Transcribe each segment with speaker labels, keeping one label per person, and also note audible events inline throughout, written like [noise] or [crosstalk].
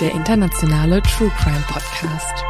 Speaker 1: Der internationale True Crime Podcast.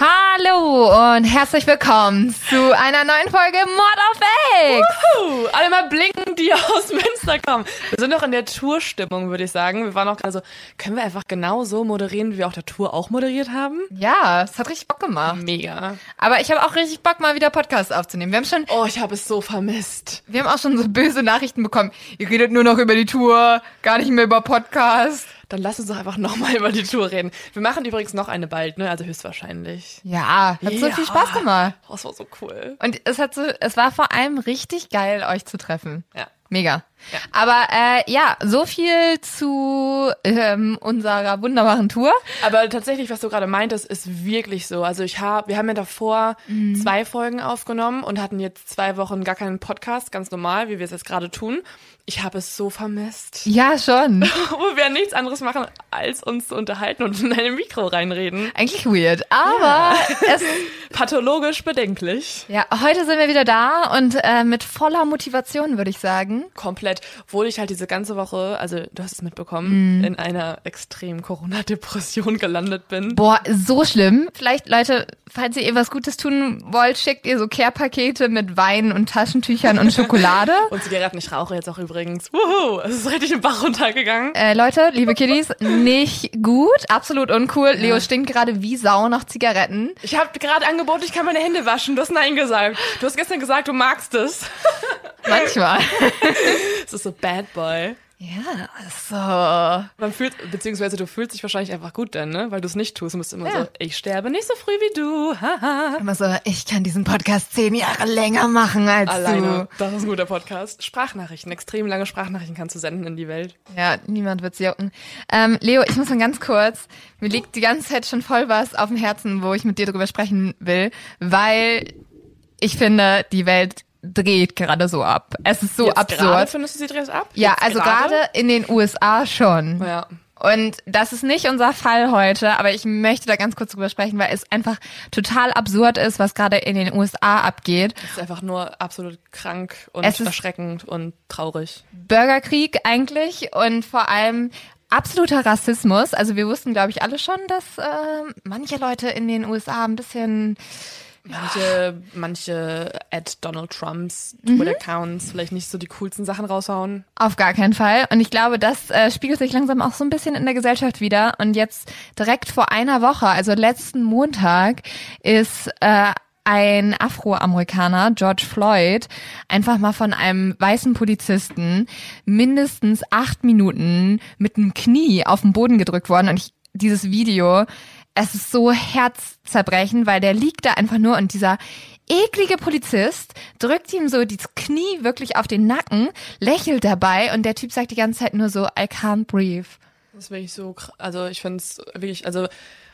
Speaker 2: Hallo und herzlich willkommen zu einer neuen Folge Mord auf X.
Speaker 1: Alle mal blinken, die aus Münster kommen. Wir sind noch in der Tourstimmung, würde ich sagen. Wir waren auch gerade so, können wir einfach genau so moderieren, wie wir auch der Tour auch moderiert haben?
Speaker 2: Ja, es hat richtig Bock gemacht.
Speaker 1: Mega.
Speaker 2: Aber ich habe auch richtig Bock, mal wieder Podcasts aufzunehmen. Wir haben schon,
Speaker 1: Oh, ich habe es so vermisst.
Speaker 2: wir haben auch schon so böse Nachrichten bekommen. Ihr redet nur noch über die Tour, gar nicht mehr über Podcasts.
Speaker 1: Dann lass uns doch einfach [laughs] nochmal über die Tour reden. Wir machen übrigens noch eine bald, ne? Also höchstwahrscheinlich.
Speaker 2: Ja, hat so
Speaker 1: Ja.
Speaker 2: viel Spaß gemacht.
Speaker 1: Oh, das war so cool.
Speaker 2: Und es hat so, es war vor allem richtig geil, euch zu treffen.
Speaker 1: Ja.
Speaker 2: Mega.
Speaker 1: Ja.
Speaker 2: Aber äh, ja, so viel zu ähm, unserer wunderbaren Tour.
Speaker 1: Aber tatsächlich, was du gerade meintest, ist wirklich so. Also ich habe, wir haben ja davor zwei Folgen aufgenommen und hatten jetzt zwei Wochen gar keinen Podcast, ganz normal, wie wir es jetzt gerade tun. Ich habe es so vermisst.
Speaker 2: Ja, schon. [laughs]
Speaker 1: Wo wir nichts anderes machen, als uns zu unterhalten und in ein Mikro reinreden.
Speaker 2: Eigentlich weird. Aber [laughs] es,
Speaker 1: Pathologisch bedenklich.
Speaker 2: ja, heute sind wir wieder da und äh, mit voller Motivation, würde ich sagen.
Speaker 1: Komplett. Obwohl ich halt diese ganze Woche, also du hast es mitbekommen,
Speaker 2: Mhm.
Speaker 1: in einer extremen Corona-Depression gelandet bin.
Speaker 2: Boah, so schlimm. Vielleicht, Leute, falls ihr ihr was Gutes tun wollt, schickt ihr so Care-Pakete mit Wein und Taschentüchern und Schokolade. [laughs]
Speaker 1: Und Zigaretten, ich rauche jetzt auch übrigens. Wuhu, es ist richtig im Bach runtergegangen.
Speaker 2: Äh, Leute, liebe Kiddies, nicht gut, absolut uncool. Leo stinkt gerade wie Sau nach Zigaretten.
Speaker 1: Ich habe gerade angeboten, ich kann meine Hände waschen. Du hast Nein gesagt. Du hast gestern gesagt, du magst es.
Speaker 2: Manchmal. [laughs] [laughs]
Speaker 1: Es ist so Bad Boy.
Speaker 2: ja, so.
Speaker 1: Man fühlt, beziehungsweise du fühlst dich wahrscheinlich einfach gut dann, ne? Weil du es nicht tust. Du bist immer
Speaker 2: Ja.
Speaker 1: so, ich sterbe nicht so früh wie du. Haha.
Speaker 2: Immer so, ich kann diesen Podcast zehn Jahre länger machen als
Speaker 1: Alleine. Das ist ein guter Podcast. Sprachnachrichten, extrem lange Sprachnachrichten kannst du senden in die Welt.
Speaker 2: du. Ja, niemand wird's jucken. Ähm, Leo, ich muss mal ganz kurz, mir liegt die ganze Zeit schon voll was auf dem Herzen, wo ich mit dir drüber sprechen will, weil ich finde, die Welt dreht gerade so ab. Es ist so
Speaker 1: Jetzt
Speaker 2: absurd.
Speaker 1: Gerade findest du sie dreht ab?
Speaker 2: Ja,
Speaker 1: Jetzt
Speaker 2: also gerade in den USA schon.
Speaker 1: Ja.
Speaker 2: Und das ist nicht unser Fall heute, aber ich möchte da ganz kurz drüber sprechen, weil es einfach total absurd ist, was gerade in den USA abgeht.
Speaker 1: Es ist einfach nur absolut krank und
Speaker 2: Es
Speaker 1: erschreckend und traurig.
Speaker 2: Bürgerkrieg eigentlich und vor allem absoluter Rassismus. Also wir wussten, glaube ich, alle schon, dass äh, manche Leute in den USA ein bisschen
Speaker 1: Manche, manche at Donald Trumps
Speaker 2: Mhm.
Speaker 1: Twitter-Accounts vielleicht nicht so die coolsten Sachen raushauen.
Speaker 2: Auf gar keinen Fall. Und ich glaube, das äh, spiegelt sich langsam auch so ein bisschen in der Gesellschaft wieder. Und jetzt direkt vor einer Woche, also letzten Montag, ist äh, ein Afroamerikaner, George Floyd, einfach mal von einem weißen Polizisten mindestens acht Minuten mit dem Knie auf den Boden gedrückt worden. Und ich, dieses Video, es ist so herzzerbrechend, weil der liegt da einfach nur und dieser eklige Polizist drückt ihm so das Knie wirklich auf den Nacken, lächelt dabei und der Typ sagt die ganze Zeit nur so, I can't breathe.
Speaker 1: Das ist wirklich so, also ich finde es wirklich, also,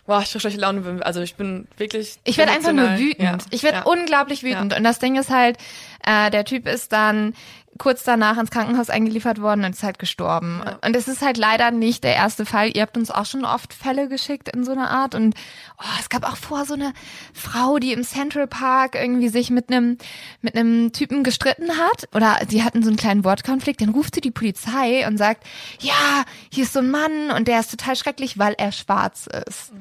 Speaker 1: boah, ich krieg schlechte Laune, also ich bin wirklich.
Speaker 2: Ich werde einfach nur wütend.
Speaker 1: Ja,
Speaker 2: Ich werde
Speaker 1: ja.
Speaker 2: unglaublich wütend. Und das Ding ist halt, äh, der Typ ist dann kurz danach ins Krankenhaus eingeliefert worden und ist halt gestorben.
Speaker 1: Ja.
Speaker 2: Und es ist halt leider nicht der erste Fall. Ihr habt uns auch schon oft Fälle geschickt in so einer Art. Und oh, es gab auch vor so eine Frau, die im Central Park irgendwie sich mit einem mit einem Typen gestritten hat. Oder die hatten so einen kleinen Wortkonflikt. Dann ruft sie die Polizei und sagt, ja, hier ist so ein Mann und der ist total schrecklich, weil er schwarz ist.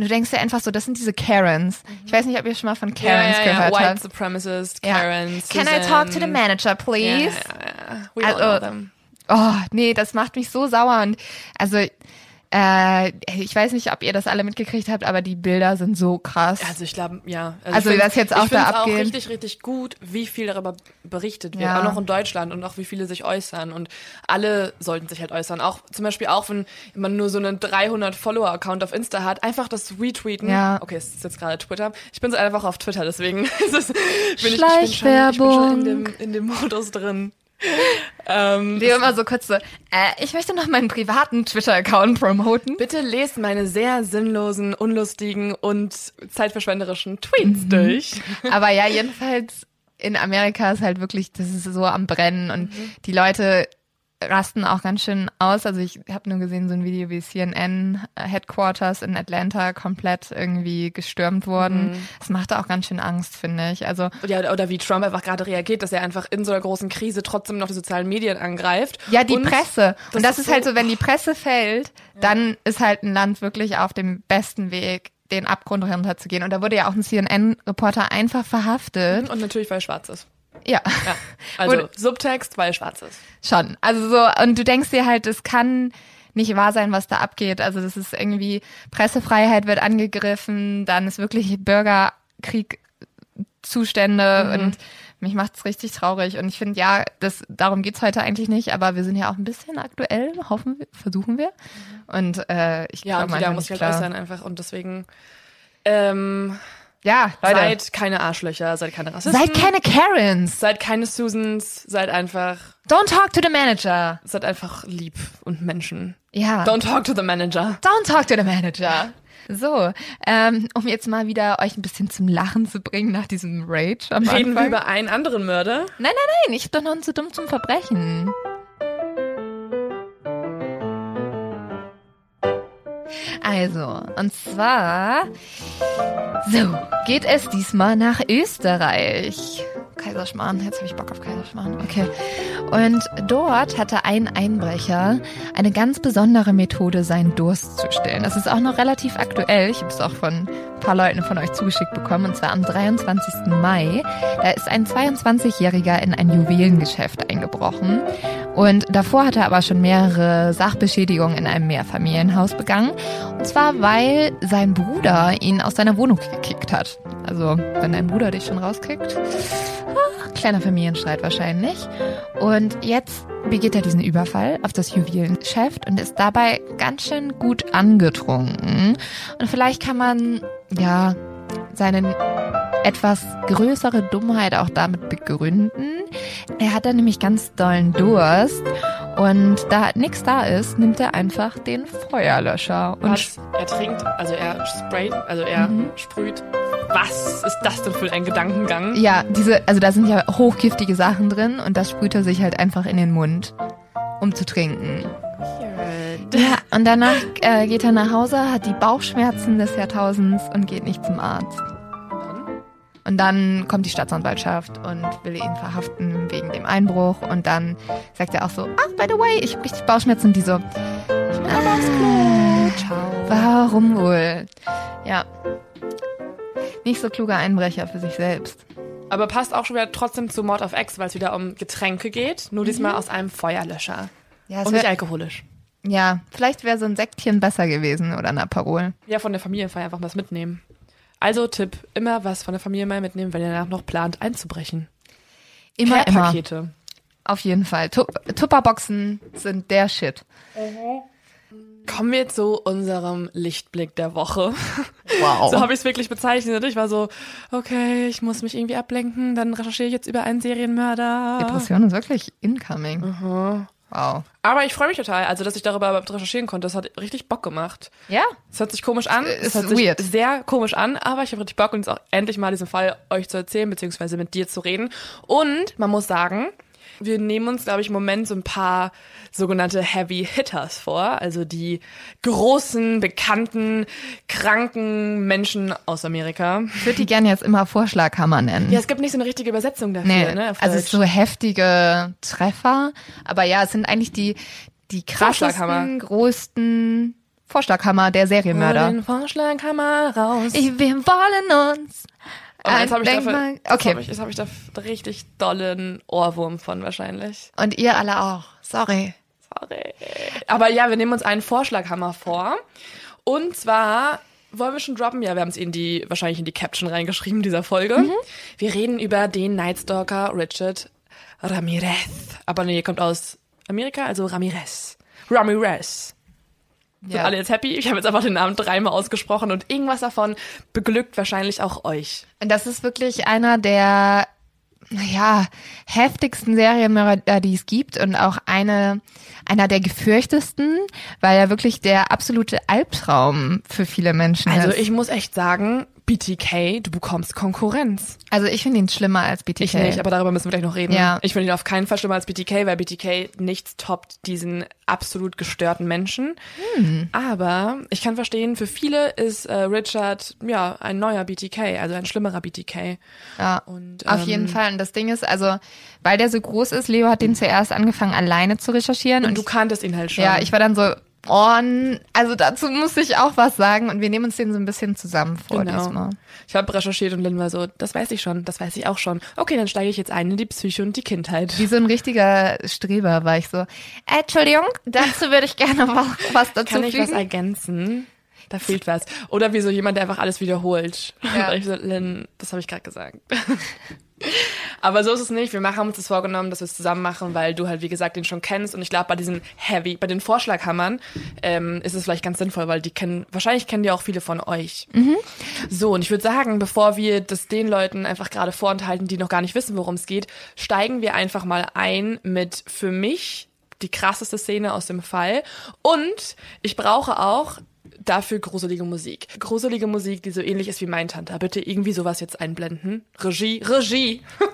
Speaker 2: Und du denkst dir einfach so, das sind diese Karens. Ich weiß nicht, ob ihr schon mal von Karens
Speaker 1: ja, ja, ja.
Speaker 2: gehört
Speaker 1: White
Speaker 2: habt.
Speaker 1: Supremacist,
Speaker 2: Ja.
Speaker 1: Karen,
Speaker 2: Can I talk to the
Speaker 1: Susan.
Speaker 2: manager,
Speaker 1: Ja,
Speaker 2: please?
Speaker 1: ja, ja. We
Speaker 2: Also-
Speaker 1: know them.
Speaker 2: Oh, nee, das macht mich so sauer und also äh, ich weiß nicht, ob ihr das alle mitgekriegt habt, aber die Bilder sind so krass.
Speaker 1: Also ich glaube, ja.
Speaker 2: Also,
Speaker 1: find's-
Speaker 2: das jetzt auch
Speaker 1: ich
Speaker 2: da
Speaker 1: auch
Speaker 2: abgeht.
Speaker 1: richtig, richtig gut, wie viel darüber berichtet wird.
Speaker 2: Ja.
Speaker 1: Auch noch in Deutschland und auch wie viele sich äußern. Und alle sollten sich halt äußern. Auch zum Beispiel auch, wenn man nur so einen 300 Follower-Account auf Insta hat, einfach das retweeten.
Speaker 2: Ja.
Speaker 1: Okay, es ist jetzt gerade Twitter. Ich bin so einfach auf Twitter, deswegen [laughs] ist bin ich, ich, bin schon, ich bin schon in dem, in dem Modus drin. Ähm,
Speaker 2: Leo immer so kurz so, äh, ich möchte noch meinen privaten Twitter-Account promoten.
Speaker 1: Bitte lest meine sehr sinnlosen, unlustigen und zeitverschwenderischen
Speaker 2: Mhm.
Speaker 1: Tweets durch. [laughs]
Speaker 2: Aber ja, jedenfalls in Amerika ist halt wirklich, das ist so am Brennen und die Leute rasten auch ganz schön aus. Also ich habe nur gesehen so ein Video, wie CNN Headquarters in Atlanta komplett irgendwie gestürmt wurden. Das machte auch ganz schön Angst, finde ich. Also
Speaker 1: Ja, oder wie Trump einfach gerade reagiert, dass er einfach in so einer großen Krise trotzdem noch die sozialen Medien angreift.
Speaker 2: Ja, die
Speaker 1: Und
Speaker 2: Presse. Und
Speaker 1: das
Speaker 2: das
Speaker 1: ist
Speaker 2: halt
Speaker 1: so-
Speaker 2: so, wenn die Presse fällt, dann ist halt ein Land wirklich auf dem besten Weg, den Abgrund runterzugehen. Und da wurde ja auch ein CNN-Reporter einfach verhaftet.
Speaker 1: Und natürlich, weil er schwarz ist.
Speaker 2: Ja,
Speaker 1: Ja. [laughs] Also
Speaker 2: Und-
Speaker 1: Subtext, weil schwarz ist.
Speaker 2: schon. Also so, und du denkst dir halt, es kann nicht wahr sein, was da abgeht. Also das ist irgendwie, Pressefreiheit wird angegriffen, dann ist wirklich Bürgerkrieg Zustände und mich macht's richtig traurig. Und ich finde, ja, das, darum geht's heute eigentlich nicht, aber wir sind ja auch ein bisschen aktuell, hoffen wir, versuchen wir. Und äh, ich
Speaker 1: Ja,
Speaker 2: glaube manchmal
Speaker 1: muss sich halt
Speaker 2: klar.
Speaker 1: äußern einfach. Und deswegen ähm,
Speaker 2: Ja, Leute,
Speaker 1: seid keine Arschlöcher, seid keine Rassisten.
Speaker 2: seid keine Karens.
Speaker 1: Seid keine Susans, seid einfach,
Speaker 2: Don't talk to the manager.
Speaker 1: seid einfach lieb und Menschen.
Speaker 2: Ja.
Speaker 1: Don't talk to the manager.
Speaker 2: Don't talk to the manager. So, ähm, um jetzt mal wieder euch ein bisschen zum Lachen zu bringen nach diesem Rage am
Speaker 1: Reden wir
Speaker 2: Anfang.
Speaker 1: über einen anderen Mörder.
Speaker 2: Nein, nein, nein, ich bin doch noch zu dumm zum Verbrechen. Also, und zwar, so, geht es diesmal nach Österreich. Kaiserschmarrn, jetzt habe ich Bock auf Kaiserschmarrn. Okay. Und dort hatte ein Einbrecher eine ganz besondere Methode, seinen Durst zu stillen. Das ist auch noch relativ aktuell. Ich habe es auch von ein paar Leuten von euch zugeschickt bekommen. Und zwar am 23. Mai. Da ist ein 22-Jähriger in ein Juwelengeschäft eingebrochen. Und davor hat er aber schon mehrere Sachbeschädigungen in einem Mehrfamilienhaus begangen. Und zwar, weil sein Bruder ihn aus seiner Wohnung gekickt hat. Also, wenn dein Bruder dich schon rauskickt. Ah, kleiner Familienstreit wahrscheinlich. Und jetzt begeht er diesen Überfall auf das Juwelengeschäft und ist dabei ganz schön gut angetrunken. Und vielleicht kann man, ja, seinen etwas größere Dummheit auch damit begründen. Er hat dann nämlich ganz dollen Durst und da nichts da ist, nimmt er einfach den Feuerlöscher und
Speaker 1: Was? Er trinkt, also er sprayt, also er
Speaker 2: Mhm.
Speaker 1: sprüht. Was ist das denn für ein Gedankengang?
Speaker 2: ja, diese, also da sind ja hochgiftige Sachen drin und das sprüht er sich halt einfach in den Mund, um zu trinken. Ja, und danach äh, geht er nach Hause, hat die Bauchschmerzen des Jahrtausends und geht nicht zum Arzt. Und dann kommt die Staatsanwaltschaft und will ihn verhaften wegen dem Einbruch. Und dann sagt er auch so, ah, by the way, ich habe richtig Bauchschmerzen. Und die so, ah,
Speaker 1: Ciao.
Speaker 2: warum wohl? Ja. Nicht so kluger Einbrecher für sich selbst.
Speaker 1: Aber passt auch schon wieder trotzdem zu Mord of X, weil es wieder um Getränke geht. Nur diesmal aus einem Feuerlöscher.
Speaker 2: Ja,
Speaker 1: Und nicht alkoholisch.
Speaker 2: ja vielleicht wäre so ein Sektchen besser gewesen oder ein Aperol.
Speaker 1: Ja, von der Familienfeier einfach was mitnehmen. Also Tipp, immer was von der Familie mal mitnehmen, wenn ihr danach noch plant einzubrechen.
Speaker 2: Immer, immer.
Speaker 1: Pakete.
Speaker 2: Auf jeden Fall. Tu- Tupperboxen sind der Shit.
Speaker 1: Kommen wir zu unserem Lichtblick der Woche.
Speaker 2: Wow.
Speaker 1: So habe ich es wirklich bezeichnet. Ich war so, okay, ich muss mich irgendwie ablenken, dann recherchiere ich jetzt über einen Serienmörder.
Speaker 2: Depression ist wirklich incoming.
Speaker 1: Mhm.
Speaker 2: Wow.
Speaker 1: Aber ich freue mich total, also dass ich darüber recherchieren konnte. Das hat richtig Bock gemacht.
Speaker 2: Ja?
Speaker 1: Es hört sich komisch an.
Speaker 2: Ist
Speaker 1: es hört sich
Speaker 2: weird.
Speaker 1: sehr komisch an, aber ich habe richtig Bock jetzt auch endlich mal diesen Fall euch zu erzählen, beziehungsweise mit dir zu reden. Und man muss sagen, Wir nehmen uns, glaube ich, im Moment so ein paar sogenannte Heavy Hitters vor, also die großen, bekannten, kranken Menschen aus Amerika.
Speaker 2: Ich würde die gerne jetzt immer Vorschlaghammer nennen.
Speaker 1: Ja, es gibt nicht so eine richtige Übersetzung dafür,
Speaker 2: nee,
Speaker 1: ne?
Speaker 2: Also es ist so heftige Treffer, aber ja, es sind eigentlich die die krassesten, größten Vorschlaghammer der Serienmörder.
Speaker 1: Hol den Vorschlaghammer raus.
Speaker 2: Ich, wir wollen uns
Speaker 1: Und jetzt habe ich, dafür-
Speaker 2: mal- okay.
Speaker 1: hab ich, jetzt hab ich da richtig dollen Ohrwurm von wahrscheinlich.
Speaker 2: Und ihr alle auch. Sorry.
Speaker 1: Sorry. Aber ja, wir nehmen uns einen Vorschlaghammer vor. Und zwar wollen wir schon droppen? Ja, wir haben es in die, wahrscheinlich in die Caption reingeschrieben dieser Folge.
Speaker 2: Mhm.
Speaker 1: Wir reden über den Nightstalker Richard Ramirez. Aber nee, kommt aus Amerika, also Ramirez. Ramirez. Sind
Speaker 2: Ja.
Speaker 1: alle jetzt happy? Ich habe jetzt einfach den Namen dreimal ausgesprochen und irgendwas davon beglückt wahrscheinlich auch euch.
Speaker 2: Und das ist wirklich einer der, naja, heftigsten Serienmörder, die es gibt und auch eine, einer der gefürchtesten, weil er wirklich der absolute Albtraum für viele Menschen
Speaker 1: Also
Speaker 2: ist.
Speaker 1: ich muss echt sagen, BTK, du bekommst Konkurrenz.
Speaker 2: also ich finde ihn schlimmer als BTK.
Speaker 1: Ich nicht, aber darüber müssen wir gleich noch reden.
Speaker 2: Ja.
Speaker 1: Ich finde ihn auf keinen Fall schlimmer als BTK, weil BTK nichts toppt diesen absolut gestörten Menschen.
Speaker 2: Hm.
Speaker 1: Aber ich kann verstehen, für viele ist äh, Richard ja ein neuer BTK, also ein schlimmerer BTK.
Speaker 2: Ja,
Speaker 1: Und,
Speaker 2: auf
Speaker 1: ähm,
Speaker 2: jeden Fall. Und das Ding ist, also, weil der so groß ist, Leo hat den zuerst angefangen, alleine zu recherchieren.
Speaker 1: Und
Speaker 2: Und
Speaker 1: du kanntest ihn halt schon.
Speaker 2: ja, ich war dann so, n- also dazu muss ich auch was sagen. Und wir nehmen uns den so ein bisschen zusammen vor
Speaker 1: Genau.
Speaker 2: diesmal.
Speaker 1: Ich habe recherchiert und Lynn war so, das weiß ich schon, das weiß ich auch schon. Okay, dann steige ich jetzt ein in die Psyche und die Kindheit.
Speaker 2: Wie so ein richtiger Streber war ich so, äh, Entschuldigung, dazu würde ich gerne was, was [laughs] dazu
Speaker 1: Kann ich was
Speaker 2: fügen.
Speaker 1: ergänzen? Da fehlt was. Oder wie so jemand, der einfach alles wiederholt.
Speaker 2: Ja. [laughs]
Speaker 1: Und ich so, Lynn, das habe ich gerade gesagt. [laughs] [laughs] Aber so ist es nicht. Wir machen uns das vorgenommen, dass wir es zusammen machen, weil du halt, wie gesagt, den schon kennst. Und ich glaube, bei diesen Heavy, bei den Vorschlaghammern ähm, ist es vielleicht ganz sinnvoll, weil die kennen, wahrscheinlich kennen die auch viele von euch. So, und ich würde sagen, bevor wir das den Leuten einfach gerade vorenthalten, die noch gar nicht wissen, worum es geht, steigen wir einfach mal ein mit für mich die krasseste Szene aus dem Fall. Und ich brauche auch dafür gruselige Musik. Gruselige Musik, die so ähnlich ist wie mein Tante. Bitte irgendwie sowas jetzt einblenden. Regie, Regie. [laughs]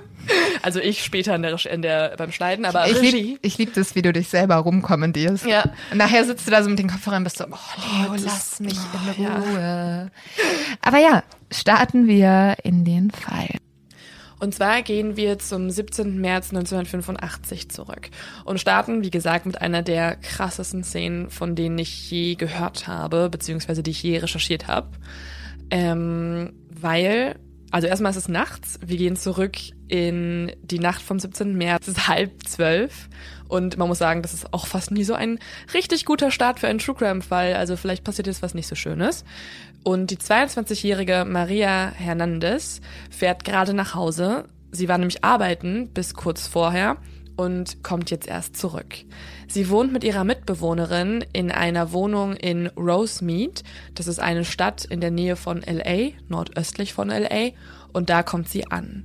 Speaker 1: Also ich später in der, in der beim Schneiden, aber
Speaker 2: Ich
Speaker 1: Regie.
Speaker 2: lieb, ich lieb das, wie du dich selber rumkommandierst.
Speaker 1: Ja.
Speaker 2: Und nachher sitzt du da so mit den Kopfhörern und bist so, oh, Leo,
Speaker 1: das-
Speaker 2: lass mich
Speaker 1: oh,
Speaker 2: in
Speaker 1: ja.
Speaker 2: Ruhe. Aber ja, starten wir in den Fall.
Speaker 1: Und zwar gehen wir zum 17. März 1985 zurück und starten, wie gesagt, mit einer der krassesten Szenen, von denen ich je gehört habe, beziehungsweise die ich je recherchiert habe. Ähm, weil, also erstmal ist es nachts, wir gehen zurück in die Nacht vom 17. März, es ist halb zwölf und man muss sagen, das ist auch fast nie so ein richtig guter Start für einen True Crime Fall, also vielleicht passiert jetzt was nicht so Schönes. Und die 22-jährige Maria Hernandez fährt gerade nach Hause. Sie war nämlich arbeiten bis kurz vorher und kommt jetzt erst zurück. Sie wohnt mit ihrer Mitbewohnerin in einer Wohnung in Rosemead. Das ist eine Stadt in der Nähe von LA, nordöstlich von LA. Und da kommt sie an.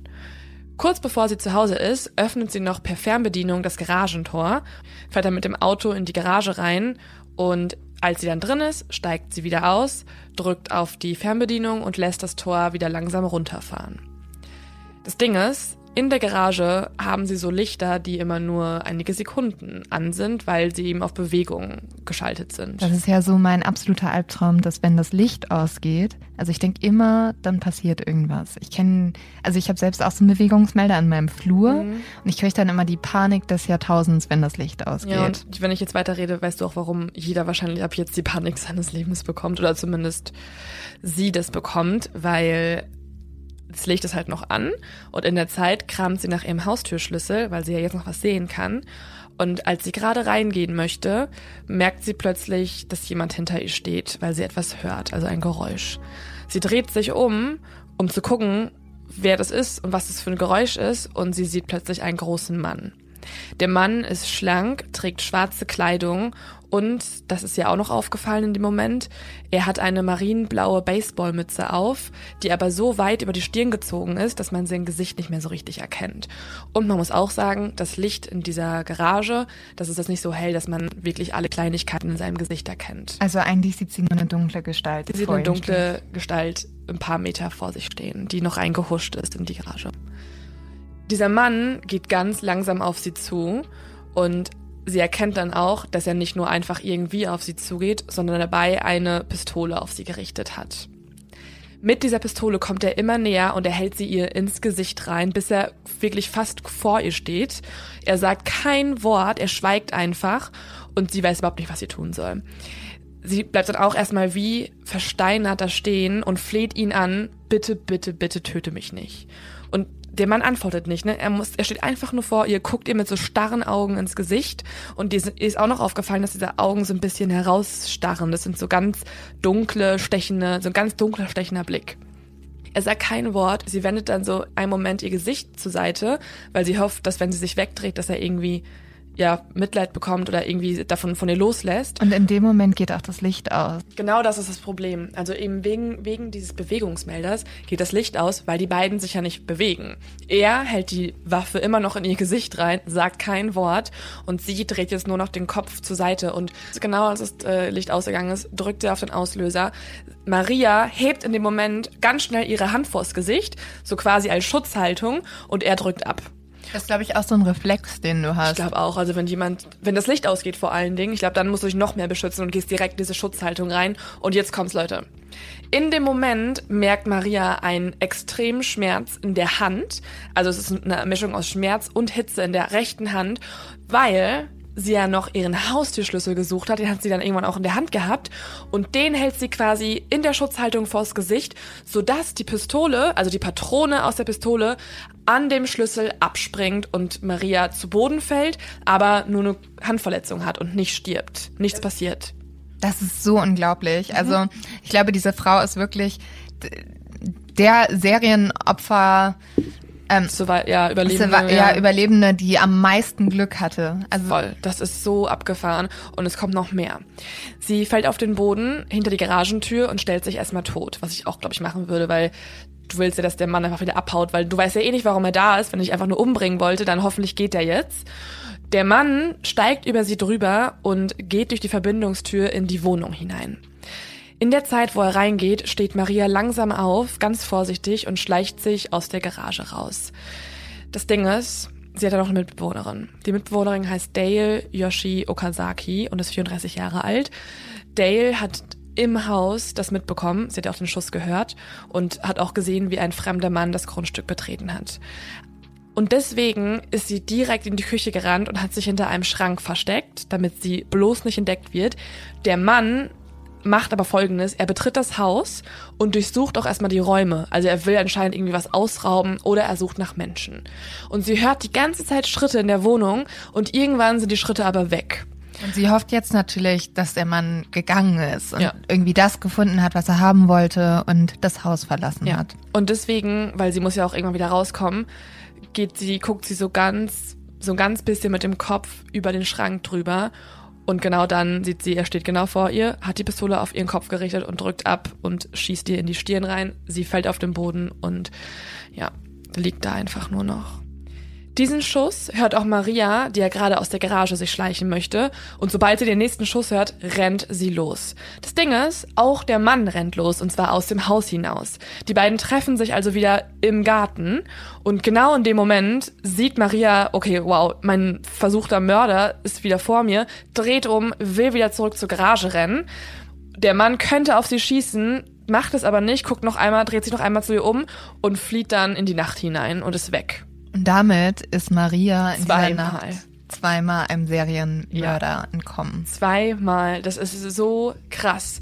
Speaker 1: Kurz bevor sie zu Hause ist, öffnet sie noch per Fernbedienung das Garagentor, fährt dann mit dem Auto in die Garage rein und als sie dann drin ist, steigt sie wieder aus, drückt auf die Fernbedienung und lässt das Tor wieder langsam runterfahren. Das Ding ist, in der Garage haben sie so Lichter, die immer nur einige Sekunden an sind, weil sie eben auf Bewegung geschaltet sind.
Speaker 2: Das ist ja so mein absoluter Albtraum, dass wenn das Licht ausgeht, also ich denke immer, dann passiert irgendwas. Ich kenne, also ich habe selbst auch so einen Bewegungsmelder an meinem Flur und ich kriege dann immer die Panik des Jahrtausends, wenn das Licht ausgeht.
Speaker 1: Ja, und wenn ich jetzt weiterrede, weißt du auch, warum jeder wahrscheinlich ab jetzt die Panik seines Lebens bekommt oder zumindest sie das bekommt, weil das Licht ist halt noch an und in der Zeit kramt sie nach ihrem Haustürschlüssel, weil sie ja jetzt noch was sehen kann. Und als sie gerade reingehen möchte, merkt sie plötzlich, dass jemand hinter ihr steht, weil sie etwas hört, also ein Geräusch. Sie dreht sich um, um zu gucken, wer das ist und was das für ein Geräusch ist, und sie sieht plötzlich einen großen Mann. Der Mann ist schlank, trägt schwarze Kleidung und, das ist ja auch noch aufgefallen in dem Moment, er hat eine marienblaue Baseballmütze auf, die aber so weit über die Stirn gezogen ist, dass man sein Gesicht nicht mehr so richtig erkennt. Und man muss auch sagen, das Licht in dieser Garage, das ist jetzt nicht so hell, dass man wirklich alle Kleinigkeiten in seinem Gesicht erkennt.
Speaker 2: Also eigentlich sieht sie nur eine dunkle Gestalt.
Speaker 1: Sie sieht eine
Speaker 2: ihm steht.
Speaker 1: dunkle Gestalt ein paar Meter vor sich stehen, die noch eingehuscht ist in die Garage. Dieser Mann geht ganz langsam auf sie zu und sie erkennt dann auch, dass er nicht nur einfach irgendwie auf sie zugeht, sondern dabei eine Pistole auf sie gerichtet hat. Mit dieser Pistole kommt er immer näher und er hält sie ihr ins Gesicht rein, bis er wirklich fast vor ihr steht. Er sagt kein Wort, er schweigt einfach und sie weiß überhaupt nicht, was sie tun soll. Sie bleibt dann auch erstmal wie versteinert da stehen und fleht ihn an, bitte, bitte, bitte töte mich nicht. Und der Mann antwortet nicht, ne? Er muss, er steht einfach nur vor ihr, guckt ihr mit so starren Augen ins Gesicht und ihr ist auch noch aufgefallen, dass diese Augen so ein bisschen herausstarren. Das sind so ganz dunkle, stechende, so ein ganz dunkler, stechender Blick. Er sagt kein Wort. Sie wendet dann so einen Moment ihr Gesicht zur Seite, weil sie hofft, dass wenn sie sich wegdreht, dass er irgendwie ja, Mitleid bekommt oder irgendwie davon von ihr loslässt.
Speaker 2: Und in dem Moment geht auch das Licht aus.
Speaker 1: Genau das ist das Problem. Also eben wegen, wegen dieses Bewegungsmelders geht das Licht aus, weil die beiden sich ja nicht bewegen. Er hält die Waffe immer noch in ihr Gesicht rein, sagt kein Wort und sie dreht jetzt nur noch den Kopf zur Seite und genau als das äh, Licht ausgegangen ist, drückt er auf den Auslöser. Maria hebt in dem Moment ganz schnell ihre Hand vors Gesicht, so quasi als Schutzhaltung und er drückt ab.
Speaker 2: Das ist, glaube ich, auch so ein Reflex, den du hast.
Speaker 1: Ich glaube auch. Also wenn jemand, wenn das Licht ausgeht vor allen Dingen, ich glaube, dann musst du dich noch mehr beschützen und gehst direkt in diese Schutzhaltung rein. Und jetzt kommt's, Leute. In dem Moment merkt Maria einen extremen Schmerz in der Hand. Also es ist eine Mischung aus Schmerz und Hitze in der rechten Hand, weil sie ja noch ihren Haustürschlüssel gesucht hat, den hat sie dann irgendwann auch in der Hand gehabt und den hält sie quasi in der Schutzhaltung vors Gesicht, sodass die Pistole, also die Patrone aus der Pistole an dem Schlüssel abspringt und Maria zu Boden fällt, aber nur eine Handverletzung hat und nicht stirbt. Nichts passiert.
Speaker 2: Das ist so unglaublich. Mhm. Also ich glaube, diese Frau ist wirklich der Serienopfer
Speaker 1: ähm, Survi ja, Überlebende.
Speaker 2: Ja, ja, Überlebende, die am meisten Glück hatte.
Speaker 1: Also Voll. Das ist so abgefahren. Und es kommt noch mehr. Sie fällt auf den Boden hinter die Garagentür und stellt sich erstmal tot. Was ich auch, glaube ich, machen würde, weil du willst ja, dass der Mann einfach wieder abhaut, weil du weißt ja eh nicht, warum er da ist. Wenn ich einfach nur umbringen wollte, dann hoffentlich geht er jetzt. Der Mann steigt über sie drüber und geht durch die Verbindungstür in die Wohnung hinein. In der Zeit, wo er reingeht, steht Maria langsam auf, ganz vorsichtig und schleicht sich aus der Garage raus. Das Ding ist, sie hat ja noch eine Mitbewohnerin. Die Mitbewohnerin heißt Dale Yoshi Okazaki und ist 34 Jahre alt. Dale hat im Haus das mitbekommen, sie hat ja auch den Schuss gehört und hat auch gesehen, wie ein fremder Mann das Grundstück betreten hat. Und deswegen ist sie direkt in die Küche gerannt und hat sich hinter einem Schrank versteckt, damit sie bloß nicht entdeckt wird. Der Mann macht aber folgendes, er betritt das Haus und durchsucht auch erstmal die Räume. Also er will anscheinend irgendwie was ausrauben oder er sucht nach Menschen. Und sie hört die ganze Zeit Schritte in der Wohnung und irgendwann sind die Schritte aber weg.
Speaker 2: Und sie hofft jetzt natürlich, dass der Mann gegangen ist und ja. irgendwie das gefunden hat, was er haben wollte und das Haus verlassen ja. hat.
Speaker 1: Und deswegen, weil sie muss ja auch irgendwann wieder rauskommen, geht sie, guckt sie so ganz, so ein ganz bisschen mit dem Kopf über den Schrank drüber und genau dann sieht sie, er steht genau vor ihr, hat die Pistole auf ihren Kopf gerichtet und drückt ab und schießt ihr in die Stirn rein. Sie fällt auf den Boden und ja, liegt da einfach nur noch. Diesen Schuss hört auch Maria, die ja gerade aus der Garage sich schleichen möchte. Und sobald sie den nächsten Schuss hört, rennt sie los. Das Ding ist, auch der Mann rennt los und zwar aus dem Haus hinaus. Die beiden treffen sich also wieder im Garten. Und genau in dem Moment sieht Maria, okay, wow, mein versuchter Mörder ist wieder vor mir, dreht um, will wieder zurück zur Garage rennen. Der Mann könnte auf sie schießen, macht es aber nicht, guckt noch einmal, dreht sich noch einmal zu ihr um und flieht dann in die Nacht hinein und ist weg.
Speaker 2: Und damit ist Maria in zweimal. dieser Nacht zweimal einem Serienmörder ja. entkommen.
Speaker 1: Zweimal. Das ist so krass.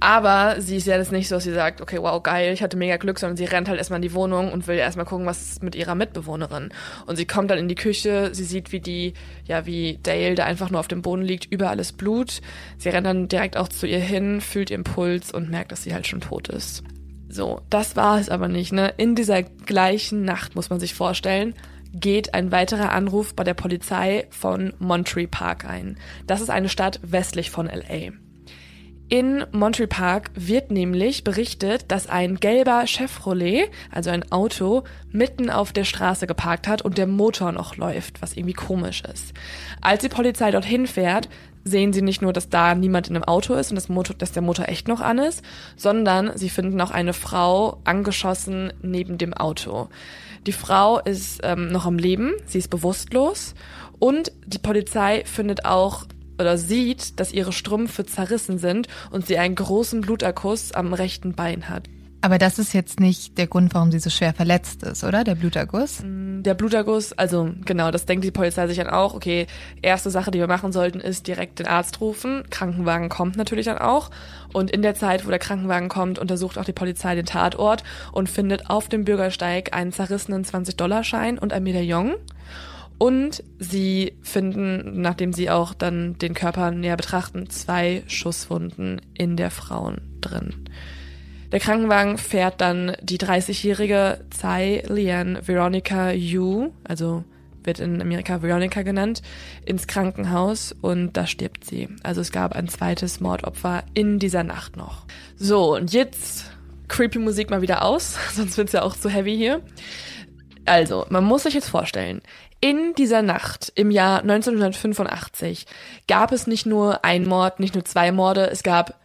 Speaker 1: Aber sie ist ja das nicht so, dass sie sagt, okay, wow, geil, ich hatte mega Glück, sondern sie rennt halt erstmal in die Wohnung und will erstmal gucken, was ist mit ihrer Mitbewohnerin. Und sie kommt dann in die Küche, sie sieht, wie die, ja, wie Dale da einfach nur auf dem Boden liegt, über alles Blut. Sie rennt dann direkt auch zu ihr hin, fühlt ihren Puls und merkt, dass sie halt schon tot ist. So, das war es aber nicht. Ne? In dieser gleichen Nacht, muss man sich vorstellen, geht ein weiterer Anruf bei der Polizei von Monterey Park ein. Das ist eine Stadt westlich von LA. In Monterey Park wird nämlich berichtet, dass ein gelber Chevrolet, also ein Auto, mitten auf der Straße geparkt hat und der Motor noch läuft, was irgendwie komisch ist. Als die Polizei dorthin fährt, sehen sie nicht nur, dass da niemand in einem Auto ist und das Motor, dass der Motor echt noch an ist, sondern sie finden auch eine Frau angeschossen neben dem Auto. Die Frau ist ähm, noch am Leben, sie ist bewusstlos und die Polizei findet auch oder sieht, dass ihre Strümpfe zerrissen sind und sie einen großen Bluterguss am rechten Bein hat.
Speaker 2: Aber das ist jetzt nicht der Grund, warum sie so schwer verletzt ist, oder? Der Bluterguss?
Speaker 1: Der Bluterguss, also genau, das denkt die Polizei sich dann auch. Okay, erste Sache, die wir machen sollten, ist direkt den Arzt rufen. Krankenwagen kommt natürlich dann auch. Und in der Zeit, wo der Krankenwagen kommt, untersucht auch die Polizei den Tatort und findet auf dem Bürgersteig einen zerrissenen 20-Dollar-Schein und ein Medaillon. Und sie finden, nachdem sie auch dann den Körper näher betrachten, zwei Schusswunden in der Frauen drin. Der Krankenwagen fährt dann die 30-jährige Tsai Lian Veronica Yu, also wird in Amerika Veronica genannt, ins Krankenhaus und da stirbt sie. Also es gab ein zweites Mordopfer in dieser Nacht noch. So, und jetzt creepy Musik mal wieder aus, [laughs] sonst wird's ja auch zu heavy hier. Also, man muss sich jetzt vorstellen, in dieser Nacht im Jahr 1985 gab es nicht nur ein Mord, nicht nur zwei Morde, es gab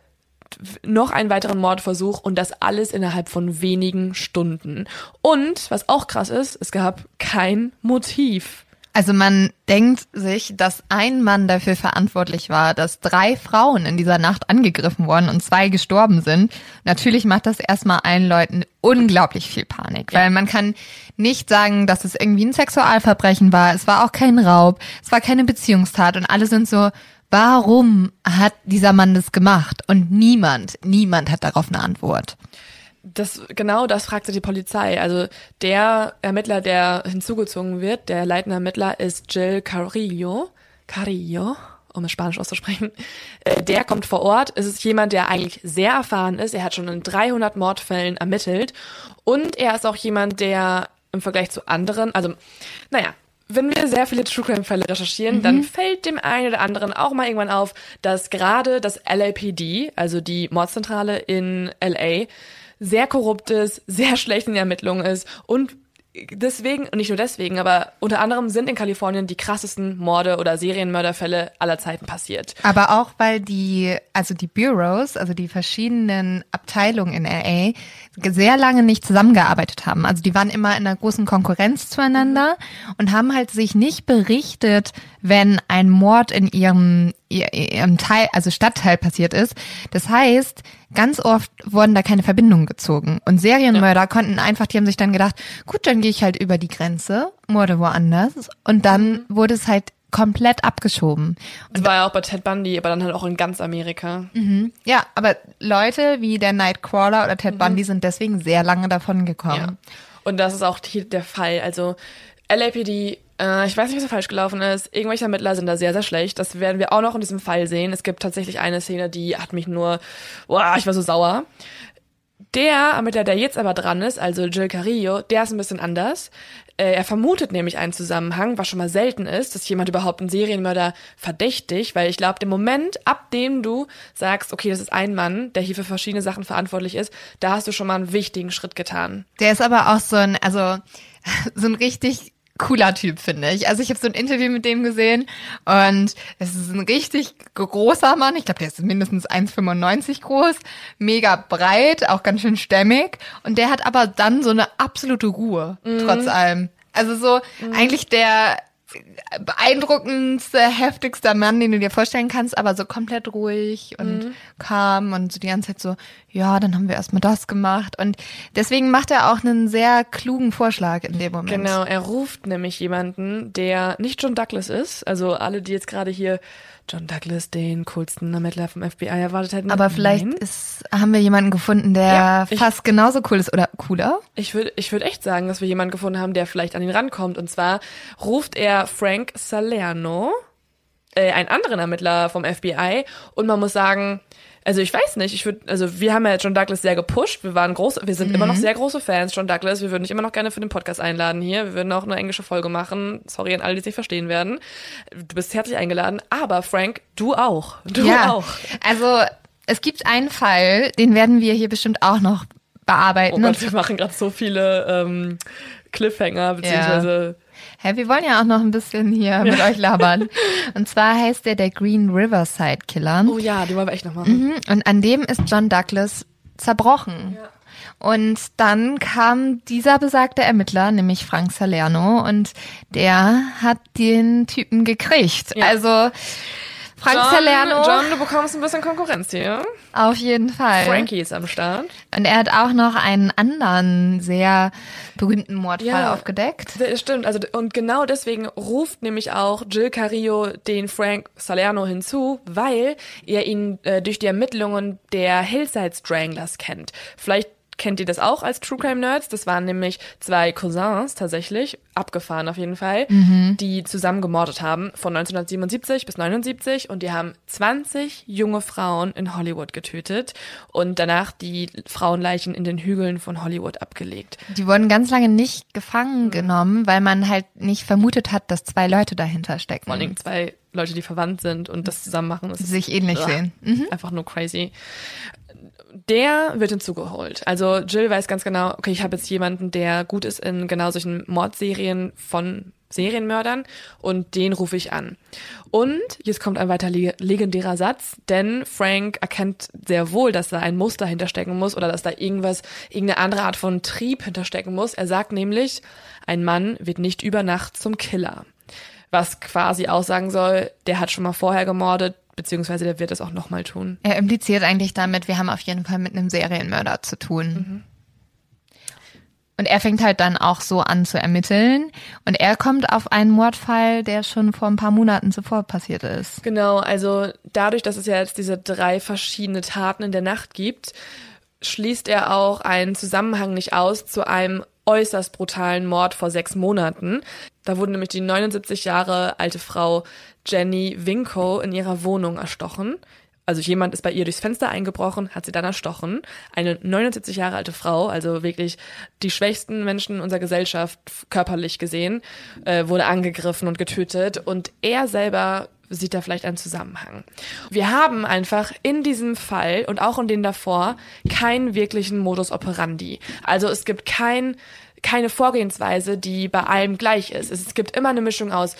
Speaker 1: noch einen weiteren Mordversuch und das alles innerhalb von wenigen Stunden. Und was auch krass ist, es gab kein Motiv.
Speaker 2: Also man denkt sich, dass ein Mann dafür verantwortlich war, dass drei Frauen in dieser Nacht angegriffen wurden und zwei gestorben sind. Natürlich macht das erstmal allen Leuten unglaublich viel Panik, ja. weil man kann nicht sagen, dass es irgendwie ein Sexualverbrechen war. Es war auch kein Raub, es war keine Beziehungstat und alle sind so, Warum hat dieser Mann das gemacht? Und niemand, niemand hat darauf eine Antwort.
Speaker 1: Das, genau das fragte die Polizei. Also der Ermittler, der hinzugezogen wird, der leitende Ermittler ist Jill Carrillo. Carrillo, um es Spanisch auszusprechen. Äh, der kommt vor Ort. Es ist jemand, der eigentlich sehr erfahren ist. Er hat schon in 300 Mordfällen ermittelt. Und er ist auch jemand, der im Vergleich zu anderen, also, naja, wenn wir sehr viele True Crime Fälle recherchieren, mhm. dann fällt dem einen oder anderen auch mal irgendwann auf, dass gerade das LAPD, also die Mordzentrale in LA, sehr korrupt ist, sehr [laughs] schlecht in Ermittlungen ist und deswegen, und nicht nur deswegen, aber unter anderem sind in Kalifornien die krassesten Morde oder Serienmörderfälle aller Zeiten passiert.
Speaker 2: Aber auch weil die, also die Bureaus, also die verschiedenen Abteilungen in LA, sehr lange nicht zusammengearbeitet haben. Also die waren immer in einer großen Konkurrenz zueinander und haben halt sich nicht berichtet, wenn ein Mord in ihrem, ihrem Teil, also Stadtteil passiert ist. Das heißt, ganz oft wurden da keine Verbindungen gezogen. Und Serienmörder ja. konnten einfach, die haben sich dann gedacht, gut, dann gehe ich halt über die Grenze, morde woanders. Und dann mhm. wurde es halt komplett abgeschoben. Und
Speaker 1: das war ja auch bei Ted Bundy, aber dann halt auch in ganz Amerika.
Speaker 2: Mhm. Ja, aber Leute wie der Nightcrawler oder Ted mhm. Bundy sind deswegen sehr lange davon gekommen. Ja.
Speaker 1: Und das ist auch der Fall. Also LAPD äh, ich weiß nicht, was da falsch gelaufen ist. Irgendwelche Ermittler sind da sehr, sehr schlecht. Das werden wir auch noch in diesem Fall sehen. Es gibt tatsächlich eine Szene, die hat mich nur, boah, ich war so sauer. Der Ermittler, der jetzt aber dran ist, also Jill Carrillo, der ist ein bisschen anders. Äh, er vermutet nämlich einen Zusammenhang, was schon mal selten ist, dass jemand überhaupt einen Serienmörder verdächtig, weil ich glaube, im Moment, ab dem du sagst, okay, das ist ein Mann, der hier für verschiedene Sachen verantwortlich ist, da hast du schon mal einen wichtigen Schritt getan.
Speaker 2: Der ist aber auch so ein, also [laughs] so ein richtig cooler Typ, finde ich. Also ich habe so ein Interview mit dem gesehen und es ist ein richtig großer Mann. Ich glaube, der ist mindestens 1,95 groß, mega breit, auch ganz schön stämmig. Und der hat aber dann so eine absolute Ruhe, mhm. trotz allem. Also so mhm. eigentlich der beeindruckendste, heftigster Mann, den du dir vorstellen kannst, aber so komplett ruhig und mhm. calm und so die ganze Zeit so, ja, dann haben wir erstmal das gemacht. Und deswegen macht er auch einen sehr klugen Vorschlag in dem Moment.
Speaker 1: Genau, er ruft nämlich jemanden, der nicht John Douglas ist. Also alle, die jetzt gerade hier John Douglas, den coolsten Ermittler vom FBI erwartet hätten.
Speaker 2: Aber vielleicht ist, haben wir jemanden gefunden, der ja, ich, fast genauso cool ist oder cooler?
Speaker 1: Ich würde ich würde echt sagen, dass wir jemanden gefunden haben, der vielleicht an ihn rankommt. Und zwar ruft er Frank Salerno, äh, einen anderen Ermittler vom FBI. Und man muss sagen, also ich weiß nicht, ich würde, also wir haben ja John Douglas sehr gepusht, wir waren groß, wir sind mhm. immer noch mhm. sehr große Fans, John Douglas, wir würden dich immer noch gerne für den Podcast einladen hier, wir würden auch eine englische Folge machen, sorry an alle, die es nicht verstehen werden. Du bist herzlich eingeladen, aber Frank, du auch, du ja. auch.
Speaker 2: Also es gibt einen Fall, den werden wir hier bestimmt auch noch bearbeiten.
Speaker 1: Oh Gott, wir machen gerade so viele ähm, Cliffhanger, beziehungsweise...
Speaker 2: Ja Hä, wir wollen ja auch noch ein bisschen hier mit euch labern. Und zwar heißt der der Green Riverside Killer.
Speaker 1: Oh ja, den wollen wir echt noch machen.
Speaker 2: Mhm. Und an dem ist John Douglas zerbrochen.
Speaker 1: Ja.
Speaker 2: Und dann kam dieser besagte Ermittler, nämlich Frank Salerno, und der hat den Typen gekriegt.
Speaker 1: Ja.
Speaker 2: Also Frank
Speaker 1: John,
Speaker 2: Salerno
Speaker 1: John, du bekommst ein bisschen Konkurrenz hier.
Speaker 2: auf jeden Fall.
Speaker 1: Frankie ist am Start.
Speaker 2: Und er hat auch noch einen anderen sehr berühmten Mordfall
Speaker 1: Ja.
Speaker 2: aufgedeckt.
Speaker 1: Das stimmt, also und genau deswegen ruft nämlich auch Jill Carrillo den Frank Salerno hinzu, weil er ihn äh, durch die Ermittlungen der Hillside Stranglers kennt. Vielleicht kennt ihr das auch als True Crime Nerds. Das waren nämlich zwei Cousins tatsächlich, abgefahren auf jeden Fall, die zusammen gemordet haben von 1977 bis 79 und die haben 20 junge Frauen in Hollywood getötet und danach die Frauenleichen in den Hügeln von Hollywood abgelegt.
Speaker 2: Die wurden ganz lange nicht gefangen genommen, weil man halt nicht vermutet hat, dass zwei Leute dahinter stecken.
Speaker 1: Vor allen Dingen zwei Leute, die verwandt sind und das zusammen machen. Das
Speaker 2: sich ähnlich sehen. Mhm.
Speaker 1: einfach nur crazy. Der wird hinzugeholt. Also Jill weiß ganz genau, okay, ich habe jetzt jemanden, der gut ist in genau solchen Mordserien von Serienmördern und den rufe ich an. Und jetzt kommt ein weiter le legendärer Satz, denn Frank erkennt sehr wohl, dass da ein Muster hinterstecken muss oder dass da irgendwas, irgendeine andere Art von Trieb hinterstecken muss. Er sagt nämlich, ein Mann wird nicht über Nacht zum Killer. Was quasi aussagen soll, der hat schon mal vorher gemordet, beziehungsweise der wird es auch nochmal tun.
Speaker 2: Er impliziert eigentlich damit, wir haben auf jeden Fall mit einem Serienmörder zu tun.
Speaker 1: Mhm.
Speaker 2: Und er fängt halt dann auch so an zu ermitteln. Und er kommt auf einen Mordfall, der schon vor ein paar Monaten zuvor passiert ist.
Speaker 1: Genau, also dadurch, dass es ja jetzt diese drei verschiedene Taten in der Nacht gibt, schließt er auch einen Zusammenhang nicht aus zu einem äußerst brutalen Mord vor sechs Monaten. Da wurde nämlich die 79 Jahre alte Frau Jenny Winko in ihrer Wohnung erstochen. Also jemand ist bei ihr durchs Fenster eingebrochen, hat sie dann erstochen. Eine 79 Jahre alte Frau, also wirklich die schwächsten Menschen unserer Gesellschaft körperlich gesehen, äh, wurde angegriffen und getötet. Und er selber sieht da vielleicht einen Zusammenhang. Wir haben einfach in diesem Fall und auch in den davor keinen wirklichen Modus operandi. Also es gibt kein, keine Vorgehensweise, die bei allem gleich ist. Es gibt immer eine Mischung aus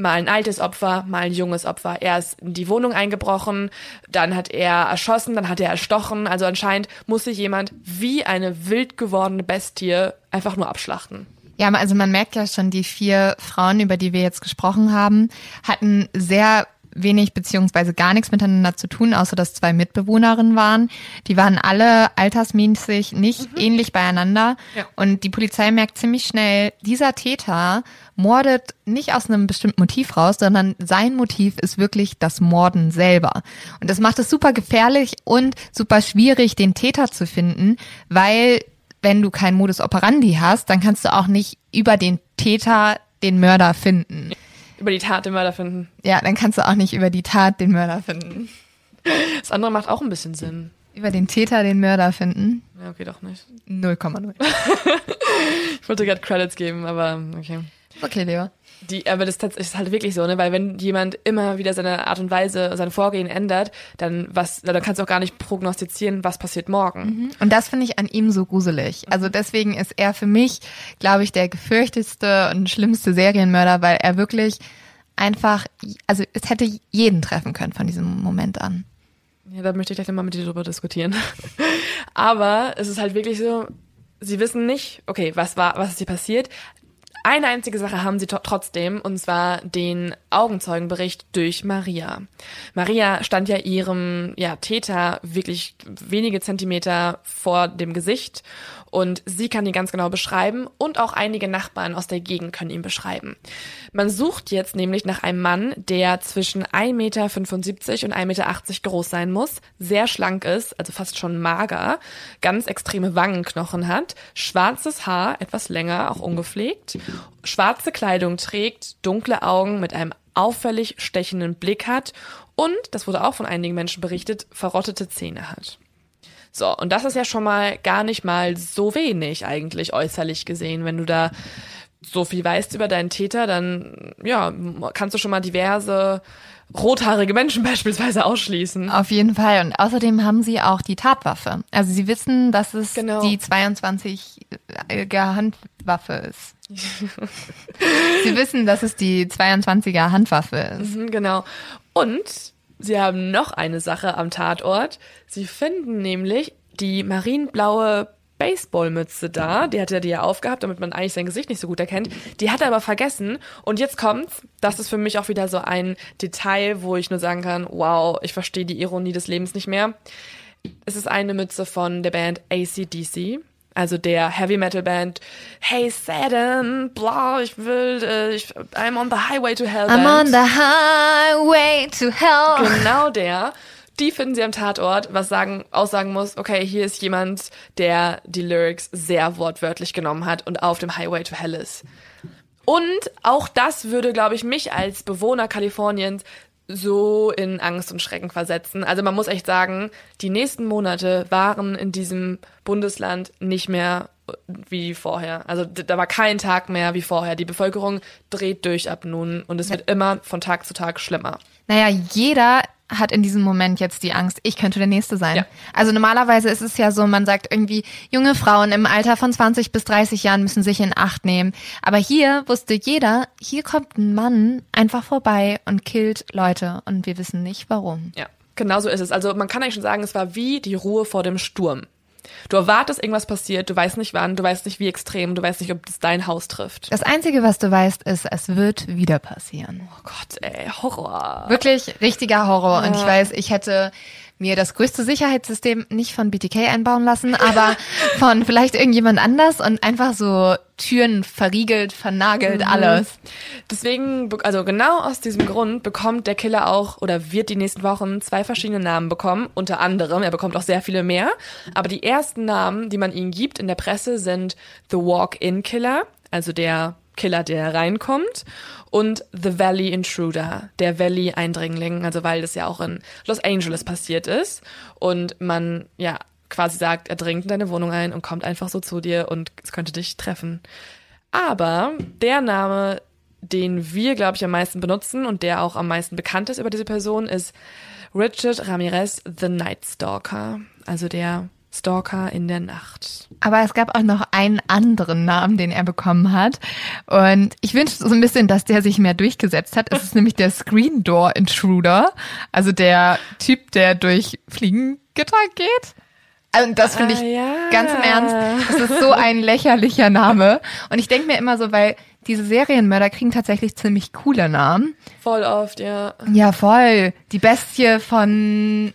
Speaker 1: mal ein altes Opfer, mal ein junges Opfer. Er ist in die Wohnung eingebrochen, dann hat er erschossen, dann hat er erstochen. Also anscheinend muss sich jemand wie eine wild gewordene Bestie einfach nur abschlachten.
Speaker 2: Ja, also man merkt ja schon, die vier Frauen, über die wir jetzt gesprochen haben, hatten sehr wenig beziehungsweise gar nichts miteinander zu tun, außer dass zwei Mitbewohnerinnen waren. Die waren alle altersmäßig nicht ähnlich beieinander.
Speaker 1: Ja.
Speaker 2: Und die Polizei merkt ziemlich schnell, dieser Täter mordet nicht aus einem bestimmten Motiv raus, sondern sein Motiv ist wirklich das Morden selber. Und das macht es super gefährlich und super schwierig, den Täter zu finden, weil wenn du keinen Modus operandi hast, dann kannst du auch nicht über den Täter den Mörder finden.
Speaker 1: Über die Tat den Mörder finden.
Speaker 2: Ja, dann kannst du auch nicht über die Tat den Mörder finden.
Speaker 1: Das andere macht auch ein bisschen Sinn.
Speaker 2: Über den Täter den Mörder finden?
Speaker 1: Ja, okay, doch nicht.
Speaker 2: 0,0. [laughs]
Speaker 1: Ich wollte gerade Credits geben, aber okay.
Speaker 2: Okay, Leo.
Speaker 1: Die, aber das ist halt wirklich so, ne? Weil wenn jemand immer wieder seine Art und Weise, sein Vorgehen ändert, dann was, dann kannst du auch gar nicht prognostizieren, was passiert morgen.
Speaker 2: Und das finde ich an ihm so gruselig. Also deswegen ist er für mich, glaube ich, der gefürchtetste und schlimmste Serienmörder, weil er wirklich einfach, also es hätte jeden treffen können von diesem Moment an.
Speaker 1: Ja, da möchte ich gleich nochmal mit dir drüber diskutieren. [laughs] Aber es ist halt wirklich so, sie wissen nicht, okay, was war, was ist hier passiert. Eine einzige Sache haben sie trotzdem, und zwar den Augenzeugenbericht durch Maria. Maria stand ja ihrem ja, Täter wirklich wenige Zentimeter vor dem Gesicht und sie kann ihn ganz genau beschreiben und auch einige Nachbarn aus der Gegend können ihn beschreiben. Man sucht jetzt nämlich nach einem Mann, der zwischen 1,75 Meter und 1,80 Meter groß sein muss, sehr schlank ist, also fast schon mager, ganz extreme Wangenknochen hat, schwarzes Haar, etwas länger, auch ungepflegt, schwarze Kleidung trägt, dunkle Augen mit einem auffällig stechenden Blick hat und, das wurde auch von einigen Menschen berichtet, verrottete Zähne hat. So, und das ist ja schon mal gar nicht mal so wenig eigentlich äußerlich gesehen, wenn du da so viel weißt über deinen Täter, dann ja, kannst du schon mal diverse rothaarige Menschen [laughs] beispielsweise ausschließen.
Speaker 2: Auf jeden Fall. Und außerdem haben sie auch die Tatwaffe. Also sie wissen, dass es genau. die 22er Handwaffe ist. [laughs] sie wissen, dass es die 22er Handwaffe ist.
Speaker 1: Mhm, genau. Und sie haben noch eine Sache am Tatort. Sie finden nämlich die marienblaue Baseballmütze da, die hat er dir ja aufgehabt, damit man eigentlich sein Gesicht nicht so gut erkennt. Die hat er aber vergessen. Und jetzt kommt's. Das ist für mich auch wieder so ein Detail, wo ich nur sagen kann, wow, ich verstehe die Ironie des Lebens nicht mehr. Es ist eine Mütze von der Band ACDC. Also der Heavy Metal Band, hey Satan, bla, ich will, äh, ich, I'm on the highway to hell.
Speaker 2: I'm on the highway to hell.
Speaker 1: Genau der die finden sie am Tatort, was sagen, aussagen muss, okay, hier ist jemand, der die Lyrics sehr wortwörtlich genommen hat und auf dem Highway to Hell ist. Und auch das würde, glaube ich, mich als Bewohner Kaliforniens so in Angst und Schrecken versetzen. Also man muss echt sagen, die nächsten Monate waren in diesem Bundesland nicht mehr wie vorher. Also da war kein Tag mehr wie vorher. Die Bevölkerung dreht durch ab nun und es wird immer von Tag zu Tag schlimmer.
Speaker 2: Naja, jeder hat in diesem Moment jetzt die Angst, ich könnte der Nächste sein. Ja. Also normalerweise ist es ja so, man sagt irgendwie, junge Frauen im Alter von 20 bis 30 Jahren müssen sich in Acht nehmen. Aber hier wusste jeder, hier kommt ein Mann einfach vorbei und killt Leute und wir wissen nicht warum.
Speaker 1: Ja, genau so ist es. Also man kann eigentlich schon sagen, es war wie die Ruhe vor dem Sturm. Du erwartest, irgendwas passiert, du weißt nicht wann, du weißt nicht wie extrem, du weißt nicht, ob das dein Haus trifft.
Speaker 2: Das Einzige, was du weißt, ist, es wird wieder passieren.
Speaker 1: Oh Gott, ey, Horror.
Speaker 2: Wirklich richtiger Horror. Ja. Und ich weiß, ich hätte mir das größte Sicherheitssystem nicht von BTK einbauen lassen, aber [laughs] von vielleicht irgendjemand anders und einfach so Türen verriegelt, vernagelt, mhm. alles.
Speaker 1: Deswegen, also genau aus diesem Grund bekommt der Killer auch oder wird die nächsten Wochen zwei verschiedene Namen bekommen. Unter anderem, er bekommt auch sehr viele mehr. Aber die ersten Namen, die man ihm gibt in der Presse, sind The Walk-In-Killer, also der Killer, der reinkommt. Und The Valley Intruder, der Valley-Eindringling, also weil das ja auch in Los Angeles passiert ist. Und man ja quasi sagt, er dringt in deine Wohnung ein und kommt einfach so zu dir und es könnte dich treffen. Aber der Name, den wir, glaube ich, am meisten benutzen und der auch am meisten bekannt ist über diese Person, ist Richard Ramirez, The Night Stalker, also der Stalker in der Nacht.
Speaker 2: Aber es gab auch noch einen anderen Namen, den er bekommen hat. Und ich wünsche so ein bisschen, dass der sich mehr durchgesetzt hat. Es ist nämlich der Screen Door Intruder. Also der Typ, der durch Fliegengitter geht. Und das finde ich ah, ja. ganz im Ernst. Das ist so ein lächerlicher Name. Und ich denke mir immer so, weil diese Serienmörder kriegen tatsächlich ziemlich coole Namen.
Speaker 1: Voll oft, ja.
Speaker 2: Ja, voll. Die Bestie von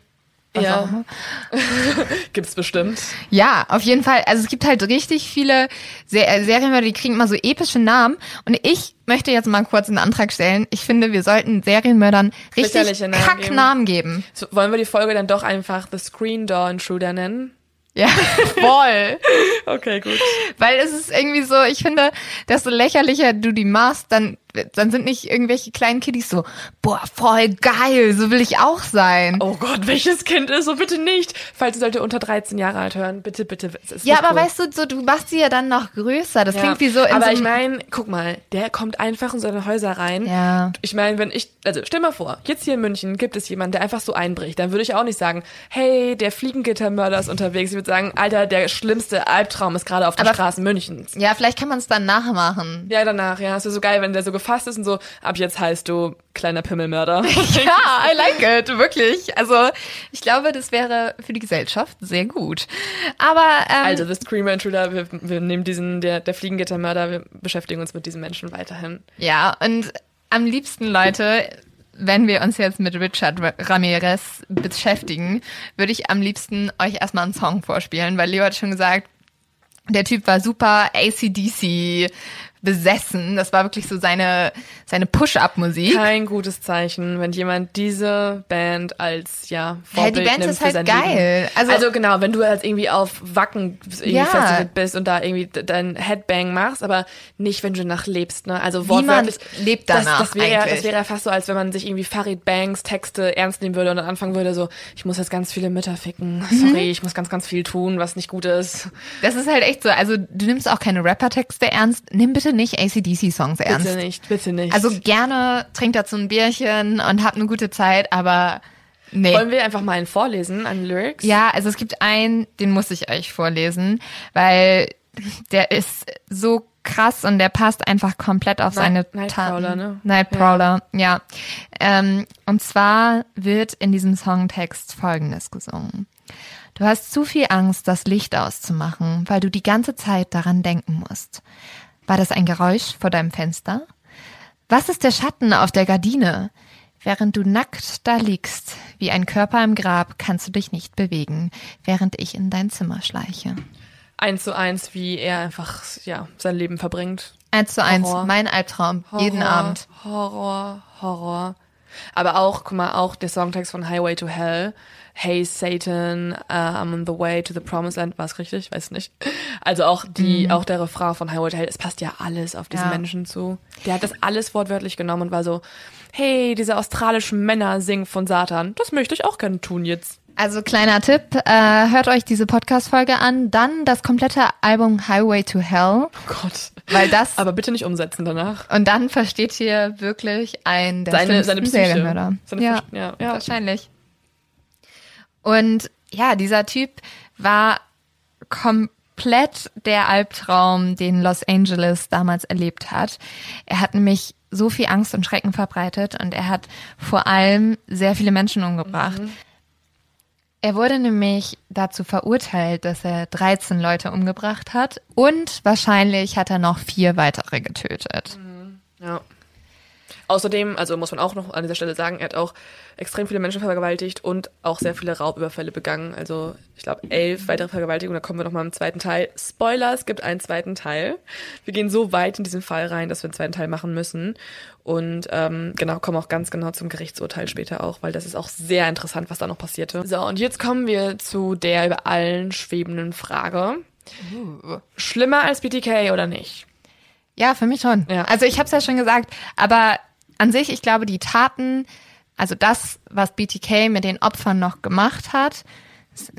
Speaker 1: ja. [laughs] Gibt's bestimmt.
Speaker 2: Ja, auf jeden Fall. Also es gibt halt richtig viele äh, Serienmörder, die kriegen immer so epische Namen. Und ich möchte jetzt mal kurz einen Antrag stellen. Ich finde, wir sollten Serienmördern richtig Kacknamen geben.
Speaker 1: So, wollen wir die Folge dann doch einfach The Screen Door Intruder nennen?
Speaker 2: Ja, [laughs] voll.
Speaker 1: okay, gut.
Speaker 2: Weil es ist irgendwie so, ich finde, desto lächerlicher du die machst, dann dann sind nicht irgendwelche kleinen Kiddies so, boah, voll geil, so will ich auch sein.
Speaker 1: Oh Gott, welches Kind ist so bitte nicht? Falls ihr sollte unter 13 Jahre alt hören, bitte, bitte.
Speaker 2: ja, aber cool. weißt du, so, du machst sie ja dann noch größer. Das ja. klingt wie so
Speaker 1: in Aber so ich meine, guck mal, der kommt einfach in seine Häuser rein.
Speaker 2: Ja.
Speaker 1: Ich meine, wenn ich, also stell mal vor, jetzt hier in München gibt es jemanden, der einfach so einbricht, dann würde ich auch nicht sagen, hey, der Fliegengittermörder ist unterwegs. Ich würde sagen, Alter, der schlimmste Albtraum ist gerade auf den Straßen Münchens.
Speaker 2: Ja, vielleicht kann man es dann nachmachen.
Speaker 1: Ja, danach, ja. Es wäre so geil, wenn der so gefasst ist und so, ab jetzt heißt du kleiner Pimmelmörder. [laughs]
Speaker 2: ja, I like it, wirklich. Also ich glaube, das wäre für die Gesellschaft sehr gut. Aber ähm,
Speaker 1: also The Screamer Intruder, wir, wir nehmen diesen, der, der Fliegengittermörder, wir beschäftigen uns mit diesen Menschen weiterhin.
Speaker 2: Ja, und am liebsten, Leute, wenn wir uns jetzt mit Richard Ramirez beschäftigen, würde ich am liebsten euch erstmal einen Song vorspielen, weil Leo hat schon gesagt, der Typ war super ACDC besessen. Das war wirklich so seine, seine Push-Up-Musik.
Speaker 1: Kein gutes Zeichen, wenn jemand diese Band als, ja, Vorbild
Speaker 2: hey, die Band
Speaker 1: nimmt
Speaker 2: ist halt geil.
Speaker 1: Also, also, genau, wenn du halt irgendwie auf Wacken irgendwie ja. bist und da irgendwie dein Headbang machst, aber nicht, wenn du danach lebst, ne? Also wortwörtlich.
Speaker 2: lebt danach
Speaker 1: das, das wäre ja, das wäre ja fast so, als wenn man sich irgendwie Farid Banks Texte ernst nehmen würde und dann anfangen würde so, ich muss jetzt ganz viele Mütter ficken. Mhm. Sorry, mhm. ich muss ganz, ganz viel tun, was nicht gut ist.
Speaker 2: Das ist halt echt so. Also du nimmst auch keine Rapper-Texte ernst. Nimm bitte nicht ACDC-Songs ernst.
Speaker 1: Bitte nicht, bitte nicht.
Speaker 2: Also gerne trinkt dazu ein Bierchen und habt eine gute Zeit, aber nee.
Speaker 1: Wollen wir einfach mal einen vorlesen an Lyrics?
Speaker 2: Ja, also es gibt einen, den muss ich euch vorlesen, weil der ist so krass und der passt einfach komplett auf seine
Speaker 1: Nightcrawler,
Speaker 2: Taten.
Speaker 1: ne?
Speaker 2: Nightcrawler, ja. ja. Ähm, und zwar wird in diesem Songtext Folgendes gesungen. Du hast zu viel Angst, das Licht auszumachen, weil du die ganze Zeit daran denken musst. War das ein Geräusch vor deinem Fenster? Was ist der Schatten auf der Gardine? Während du nackt da liegst, wie ein Körper im Grab, kannst du dich nicht bewegen, während ich in dein Zimmer schleiche.
Speaker 1: Eins zu eins, wie er einfach ja sein Leben verbringt.
Speaker 2: Eins zu eins, mein Albtraum,
Speaker 1: Horror,
Speaker 2: jeden Abend.
Speaker 1: Horror, Horror. Aber auch, guck mal, auch der Songtext von Highway to Hell. Hey Satan, uh, I'm on the way to the promised land. War es richtig? Weiß nicht. Also auch die, auch der Refrain von Highway to Hell, es passt ja alles auf diesen
Speaker 2: Mhm. Ja.
Speaker 1: Menschen zu. Der hat das alles wortwörtlich genommen und war so, hey, diese australischen Männer singen von Satan. Das möchte ich auch gerne tun jetzt.
Speaker 2: Also kleiner Tipp, äh, hört euch diese Podcast-Folge an, dann das komplette Album Highway to Hell,
Speaker 1: Oh Gott.
Speaker 2: weil das
Speaker 1: Aber bitte nicht umsetzen danach.
Speaker 2: und dann versteht ihr wirklich einen der
Speaker 1: Seine, seine Psyche.
Speaker 2: Serienmörder.
Speaker 1: Seine
Speaker 2: ja,
Speaker 1: ja, ja.
Speaker 2: wahrscheinlich. Und ja, dieser Typ war komplett der Albtraum, den Los Angeles damals erlebt hat. Er hat nämlich so viel Angst und Schrecken verbreitet und er hat vor allem sehr viele Menschen umgebracht. Er wurde nämlich dazu verurteilt, dass er 13 Leute umgebracht hat und wahrscheinlich hat er noch vier weitere getötet.
Speaker 1: Ja. Außerdem, also muss man auch noch an dieser Stelle sagen, er hat auch extrem viele Menschen vergewaltigt und auch sehr viele Raubüberfälle begangen. Also ich glaube elf weitere Vergewaltigungen, da kommen wir noch mal im zweiten Teil. Spoiler, es gibt einen zweiten Teil. Wir gehen so weit in diesen Fall rein, dass wir einen zweiten Teil machen müssen. Und ähm, genau, kommen auch ganz genau zum Gerichtsurteil später auch, weil das ist auch sehr interessant, was da noch passierte. So, und jetzt kommen wir zu der über allen schwebenden Frage. Schlimmer als BTK oder nicht?
Speaker 2: Ja, für mich schon.
Speaker 1: Ja.
Speaker 2: Also ich habe es ja schon gesagt, aber an sich, ich glaube, die Taten, also das, was BTK mit den Opfern noch gemacht hat,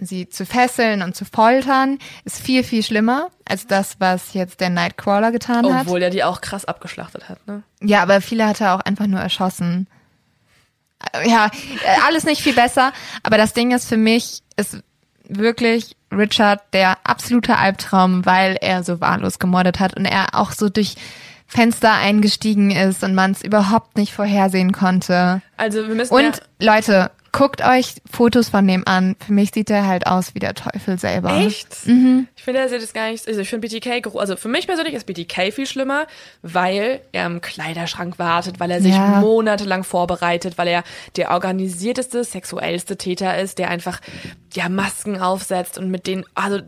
Speaker 2: sie zu fesseln und zu foltern, ist viel, viel schlimmer als das, was jetzt der Nightcrawler getan hat.
Speaker 1: Obwohl er die auch krass abgeschlachtet hat, ne?
Speaker 2: Ja, aber viele hat er auch einfach nur erschossen. Ja, alles nicht viel besser. Aber das Ding ist für mich, ist wirklich Richard der absolute Albtraum, weil er so wahllos gemordet hat und er auch so durch Fenster eingestiegen ist und man es überhaupt nicht vorhersehen konnte.
Speaker 1: Also wir müssen
Speaker 2: Und
Speaker 1: ja,
Speaker 2: Leute, guckt euch Fotos von dem an. Für mich sieht er halt aus wie der Teufel selber.
Speaker 1: Echt?
Speaker 2: Mhm.
Speaker 1: Ich finde, er sieht das gar nicht. Also ich finde BTK, also für mich persönlich ist BTK viel schlimmer, weil er im Kleiderschrank wartet, weil er sich
Speaker 2: Ja.
Speaker 1: monatelang vorbereitet, weil er der organisierteste, sexuellste Täter ist, der einfach ja Masken aufsetzt und mit denen, also äh,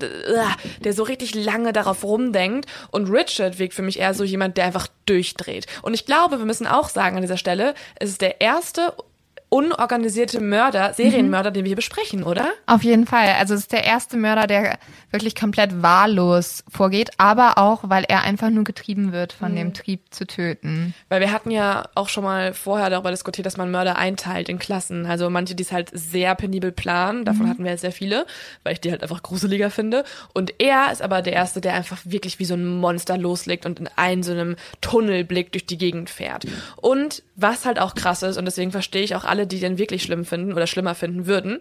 Speaker 1: der so richtig lange darauf rumdenkt. Und Richard wirkt für mich eher so jemand, der einfach durchdreht. Und ich glaube, wir müssen auch sagen an dieser Stelle, es ist der erste unorganisierte Mörder, Serienmörder, den wir hier besprechen, oder?
Speaker 2: Auf jeden Fall. Also es ist der erste Mörder, der wirklich komplett wahllos vorgeht, aber auch, weil er einfach nur getrieben wird von dem Trieb zu töten.
Speaker 1: Weil wir hatten ja auch schon mal vorher darüber diskutiert, dass man Mörder einteilt in Klassen. Also manche, die es halt sehr penibel planen, davon hatten wir jetzt sehr viele, weil ich die halt einfach gruseliger finde. Und er ist aber der Erste, der einfach wirklich wie so ein Monster loslegt und in einen so einem Tunnelblick durch die Gegend fährt. Und was halt auch krass ist, und deswegen verstehe ich auch alle, die den wirklich schlimm finden oder schlimmer finden würden,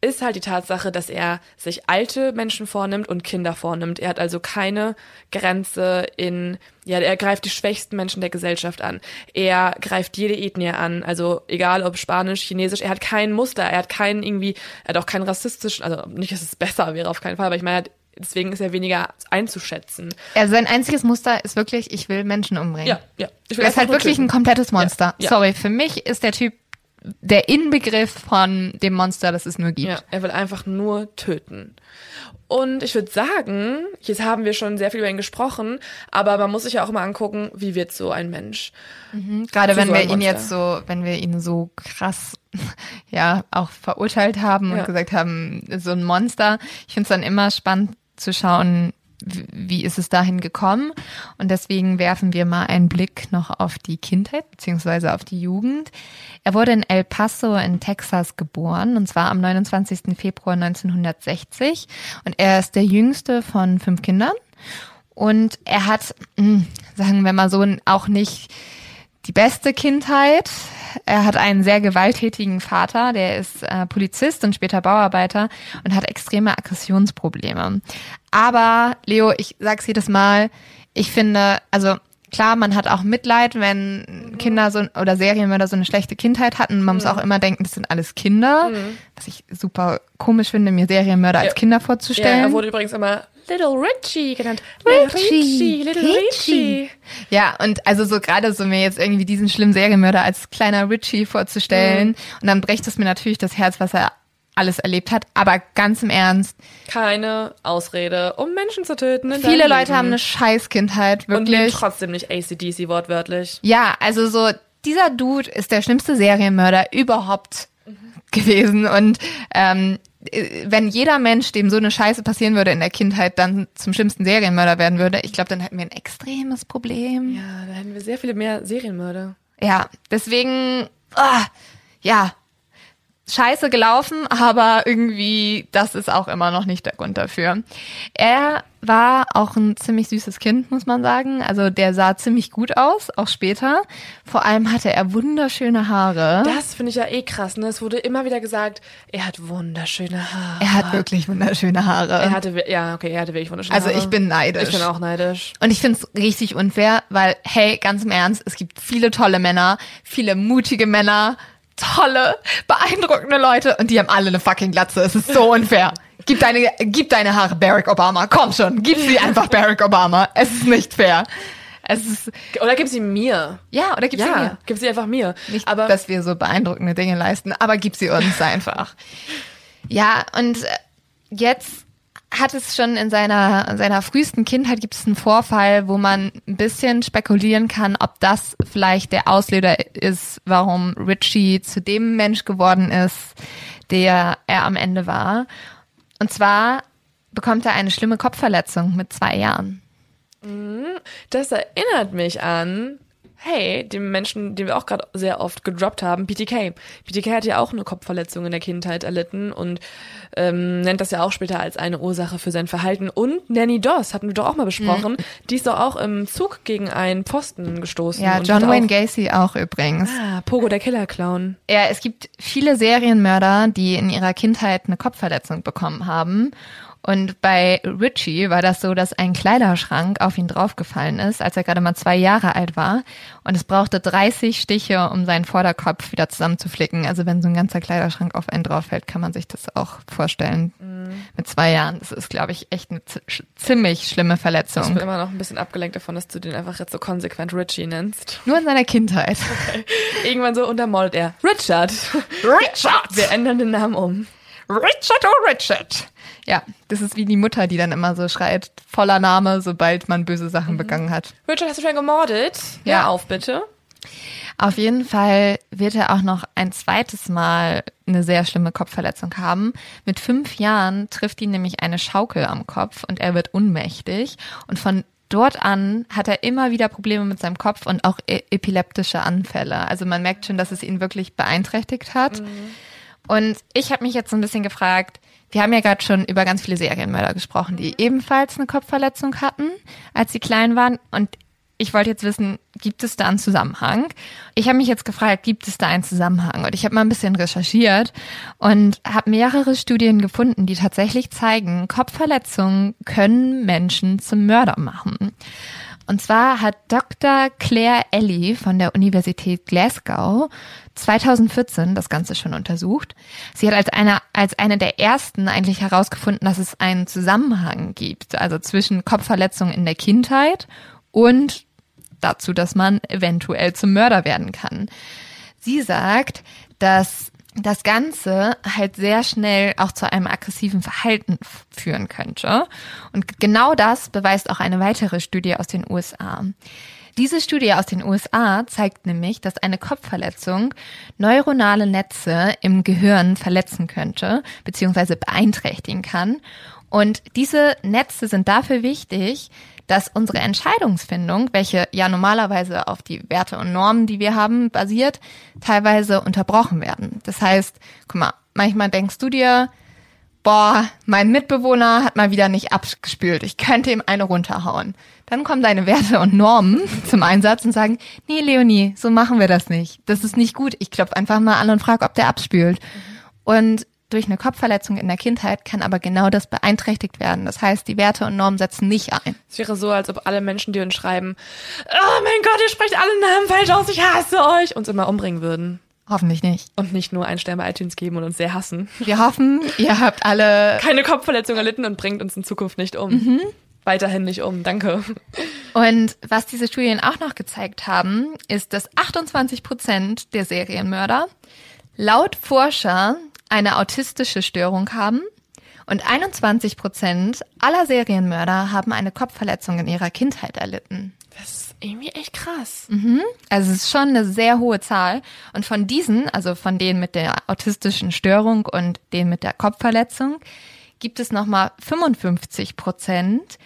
Speaker 1: ist halt die Tatsache, dass er sich alte Menschen vornimmt und Kinder vornimmt. Er hat also keine Grenze in, ja, er greift die schwächsten Menschen der Gesellschaft an. Er greift jede Ethnie an, also egal ob Spanisch, Chinesisch, er hat kein Muster, er hat keinen irgendwie, er hat auch keinen rassistischen, also nicht, dass es besser wäre auf keinen Fall, aber ich meine, deswegen ist er weniger einzuschätzen.
Speaker 2: Also sein einziges Muster ist wirklich, ich will Menschen umbringen.
Speaker 1: Ja, ja.
Speaker 2: Er ist halt wirklich ein
Speaker 1: töten.
Speaker 2: komplettes Monster.
Speaker 1: Ja.
Speaker 2: Sorry, für mich ist der Typ der Inbegriff von dem Monster, das es nur gibt.
Speaker 1: Ja, er will einfach nur töten. Und ich würde sagen, jetzt haben wir schon sehr viel über ihn gesprochen, aber man muss sich ja auch mal angucken, wie wird so ein Mensch.
Speaker 2: Gerade
Speaker 1: Für
Speaker 2: wenn
Speaker 1: so
Speaker 2: wir ihn jetzt so, wenn wir ihn so krass, [laughs] ja, auch verurteilt haben und
Speaker 1: Ja.
Speaker 2: gesagt haben, so ein Monster. Ich finde es dann immer spannend zu schauen, wie ist es dahin gekommen. Und deswegen werfen wir mal einen Blick noch auf die Kindheit beziehungsweise auf die Jugend. Er wurde in El Paso in Texas geboren und zwar am 29. Februar 1960 und er ist der jüngste von fünf Kindern. Und er hat, hm, sagen wir mal so, auch nicht die beste Kindheit. Er hat einen sehr gewalttätigen Vater, der ist äh, Polizist und später Bauarbeiter und hat extreme Aggressionsprobleme. Aber Leo, ich sag's jedes Mal, ich finde, also klar, man hat auch Mitleid, wenn Kinder so oder Serienmörder so eine schlechte Kindheit hatten. Man mhm. muss auch immer denken, das sind alles Kinder, mhm. was ich super komisch finde, mir Serienmörder ja. als Kinder vorzustellen. Ja,
Speaker 1: er wurde übrigens immer Little Richie genannt. Richie,
Speaker 2: Little Richie. Ja, und also so gerade so mir jetzt irgendwie diesen schlimmen Serienmörder als kleiner Richie vorzustellen. Mhm. Und dann bricht es mir natürlich das Herz, was er alles erlebt hat. Aber ganz im Ernst.
Speaker 1: Keine Ausrede, um Menschen zu töten.
Speaker 2: Viele Leute haben eine Scheißkindheit, wirklich. Und
Speaker 1: trotzdem nicht ACDC wortwörtlich.
Speaker 2: Ja, also so, dieser Dude ist der schlimmste Serienmörder überhaupt mhm. gewesen. Und ähm, wenn jeder Mensch, dem so eine Scheiße passieren würde in der Kindheit, dann zum schlimmsten Serienmörder werden würde, ich glaube, dann hätten wir ein extremes Problem.
Speaker 1: Ja, da hätten wir sehr viele mehr Serienmörder.
Speaker 2: Ja, deswegen, oh, ja, scheiße gelaufen, aber irgendwie, das ist auch immer noch nicht der Grund dafür. Er war auch ein ziemlich süßes Kind, muss man sagen. Also der sah ziemlich gut aus, auch später. Vor allem hatte er wunderschöne Haare.
Speaker 1: Das finde ich ja eh krass. Ne? Es wurde immer wieder gesagt, er hat wunderschöne Haare.
Speaker 2: Er hat wirklich wunderschöne Haare.
Speaker 1: Er hatte, ja, okay, er hatte wirklich wunderschöne
Speaker 2: also
Speaker 1: Haare.
Speaker 2: Also ich bin neidisch.
Speaker 1: Ich bin auch neidisch.
Speaker 2: Und ich finde es richtig unfair, weil, hey, ganz im Ernst, es gibt viele tolle Männer, viele mutige Männer, tolle, beeindruckende Leute und die haben alle eine fucking Glatze. Es ist so unfair. Gib deine, gib deine Haare Barack Obama. Komm schon, gib sie einfach Barack Obama. Es ist nicht fair. Es ist
Speaker 1: oder gib sie mir.
Speaker 2: Ja, oder gib ja, sie mir.
Speaker 1: Gib sie einfach mir.
Speaker 2: Nicht, aber dass wir so beeindruckende Dinge leisten, aber gib sie uns einfach. Ja, und jetzt hat es schon in seiner, in seiner frühesten Kindheit gibt es einen Vorfall, wo man ein bisschen spekulieren kann, ob das vielleicht der Auslöser ist, warum Richie zu dem Mensch geworden ist, der er am Ende war. Und zwar bekommt er eine schlimme Kopfverletzung mit zwei Jahren.
Speaker 1: Mhm. Das erinnert mich an hey, dem Menschen, den wir auch gerade sehr oft gedroppt haben, BTK. BTK hat ja auch eine Kopfverletzung in der Kindheit erlitten und ähm, nennt das ja auch später als eine Ursache für sein Verhalten. Und Nanny Doss hatten wir doch auch mal besprochen. Mhm. Die ist doch auch im Zug gegen einen Pfosten gestoßen.
Speaker 2: Ja, John Wayne Gacy auch übrigens.
Speaker 1: Ah, Pogo der Killer-Clown.
Speaker 2: Ja, es gibt viele Serienmörder, die in ihrer Kindheit eine Kopfverletzung bekommen haben. Und bei Richie war das so, dass ein Kleiderschrank auf ihn draufgefallen ist, als er gerade mal zwei Jahre alt war. Und es brauchte 30 Stiche, um seinen Vorderkopf wieder zusammenzuflicken. Also wenn so ein ganzer Kleiderschrank auf einen drauffällt, kann man sich das auch vorstellen. Mhm. Mit zwei Jahren. Das ist, glaube ich, echt eine ziemlich schlimme Verletzung. Ich
Speaker 1: bin immer noch ein bisschen abgelenkt davon, dass du den einfach jetzt so konsequent Richie nennst.
Speaker 2: Nur in seiner Kindheit.
Speaker 1: Okay. Irgendwann so untermalt er. Richard.
Speaker 2: Richard!
Speaker 1: Wir ändern den Namen um.
Speaker 2: Richard, oh Richard. Ja, das ist wie die Mutter, die dann immer so schreit, voller Name, sobald man böse Sachen mhm. begangen hat.
Speaker 1: Richard, hast du schon gemordet? Ja, ja auf bitte.
Speaker 2: Auf jeden Fall wird er auch noch ein zweites Mal eine sehr schlimme Kopfverletzung haben. Mit fünf Jahren trifft ihn nämlich eine Schaukel am Kopf und er wird unmächtig. Und von dort an hat er immer wieder Probleme mit seinem Kopf und auch e epileptische Anfälle. Also man merkt schon, dass es ihn wirklich beeinträchtigt hat. Mhm. Und ich habe mich jetzt so ein bisschen gefragt, wir haben ja gerade schon über ganz viele Serienmörder gesprochen, die ebenfalls eine Kopfverletzung hatten, als sie klein waren. Und ich wollte jetzt wissen, gibt es da einen Zusammenhang? Ich habe mich jetzt gefragt, gibt es da einen Zusammenhang? Und ich habe mal ein bisschen recherchiert und habe mehrere Studien gefunden, die tatsächlich zeigen, Kopfverletzungen können Menschen zum Mörder machen. Und zwar hat Dr. Claire Ellie von der Universität Glasgow 2014 das Ganze schon untersucht. Sie hat als eine, als eine der ersten eigentlich herausgefunden, dass es einen Zusammenhang gibt, also zwischen Kopfverletzungen in der Kindheit und dazu, dass man eventuell zum Mörder werden kann. Sie sagt, dass das Ganze halt sehr schnell auch zu einem aggressiven Verhalten führen könnte. Und genau das beweist auch eine weitere Studie aus den USA. Diese Studie aus den USA zeigt nämlich, dass eine Kopfverletzung neuronale Netze im Gehirn verletzen könnte, beziehungsweise beeinträchtigen kann. Und diese Netze sind dafür wichtig, dass unsere Entscheidungsfindung, welche ja normalerweise auf die Werte und Normen, die wir haben, basiert, teilweise unterbrochen werden. Das heißt, guck mal, manchmal denkst du dir, boah, mein Mitbewohner hat mal wieder nicht abgespült, ich könnte ihm eine runterhauen. Dann kommen deine Werte und Normen [laughs] zum Einsatz und sagen, nee, Leonie, so machen wir das nicht. Das ist nicht gut. Ich klopfe einfach mal an und frage, ob der abspült. Und durch eine Kopfverletzung in der Kindheit kann aber genau das beeinträchtigt werden. Das heißt, die Werte und Normen setzen nicht ein.
Speaker 1: Es wäre so, als ob alle Menschen, die uns schreiben, oh mein Gott, ihr sprecht alle Namen falsch aus, ich hasse euch, uns immer umbringen würden.
Speaker 2: Hoffentlich nicht.
Speaker 1: Und nicht nur einen Stern bei iTunes geben und uns sehr hassen.
Speaker 2: Wir hoffen, ihr habt alle [laughs]
Speaker 1: keine Kopfverletzung erlitten und bringt uns in Zukunft nicht um. Mhm. Weiterhin nicht um, danke.
Speaker 2: Und was diese Studien auch noch gezeigt haben, ist, dass 28 Prozent der Serienmörder laut Forscher eine autistische Störung haben und 21 Prozent aller Serienmörder haben eine Kopfverletzung in ihrer Kindheit erlitten.
Speaker 1: Das ist irgendwie echt krass.
Speaker 2: Mhm. Also es ist schon eine sehr hohe Zahl. Und von diesen, also von denen mit der autistischen Störung und denen mit der Kopfverletzung, gibt es nochmal 55 Prozent,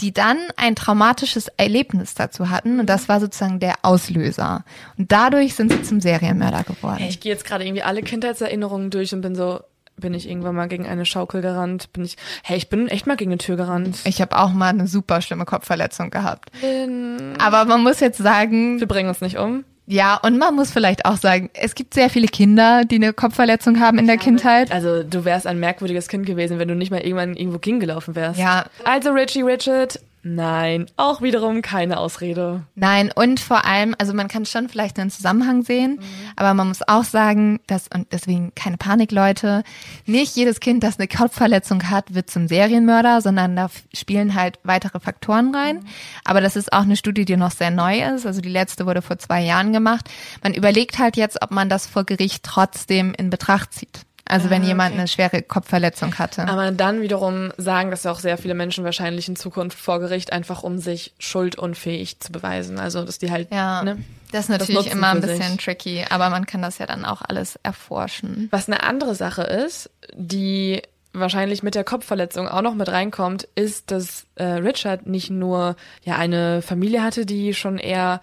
Speaker 2: die dann ein traumatisches Erlebnis dazu hatten und das war sozusagen der Auslöser. Und dadurch sind sie zum Serienmörder geworden.
Speaker 1: Ich gehe jetzt gerade irgendwie alle Kindheitserinnerungen durch und bin so, bin ich irgendwann mal gegen eine Schaukel gerannt, bin ich, hey, ich bin echt mal gegen eine Tür gerannt.
Speaker 2: Ich habe auch mal eine super schlimme Kopfverletzung gehabt. In Aber man muss jetzt sagen,
Speaker 1: wir bringen uns nicht um.
Speaker 2: Ja, und man muss vielleicht auch sagen, es gibt sehr viele Kinder, die eine Kopfverletzung haben in der Kindheit.
Speaker 1: Also du wärst ein merkwürdiges Kind gewesen, wenn du nicht mal irgendwann irgendwo gelaufen wärst.
Speaker 2: Ja.
Speaker 1: Also Richie Richard, Nein, auch wiederum keine Ausrede.
Speaker 2: Nein, und vor allem, also man kann schon vielleicht einen Zusammenhang sehen, mhm. aber man muss auch sagen, dass, und deswegen keine Panik, Leute, nicht jedes Kind, das eine Kopfverletzung hat, wird zum Serienmörder, sondern da spielen halt weitere Faktoren rein. Mhm. Aber das ist auch eine Studie, die noch sehr neu ist. Also die letzte wurde vor zwei Jahren gemacht. Man überlegt halt jetzt, ob man das vor Gericht trotzdem in Betracht zieht. Also wenn ah, jemand okay. eine schwere Kopfverletzung hatte.
Speaker 1: Aber dann wiederum sagen das auch sehr viele Menschen wahrscheinlich in Zukunft vor Gericht, einfach um sich schuldunfähig zu beweisen. Also dass die halt.
Speaker 2: Ja. Ne, das ist natürlich das immer ein bisschen sich. tricky, aber man kann das ja dann auch alles erforschen.
Speaker 1: Was eine andere Sache ist, die wahrscheinlich mit der Kopfverletzung auch noch mit reinkommt, ist, dass äh, Richard nicht nur ja eine Familie hatte, die schon eher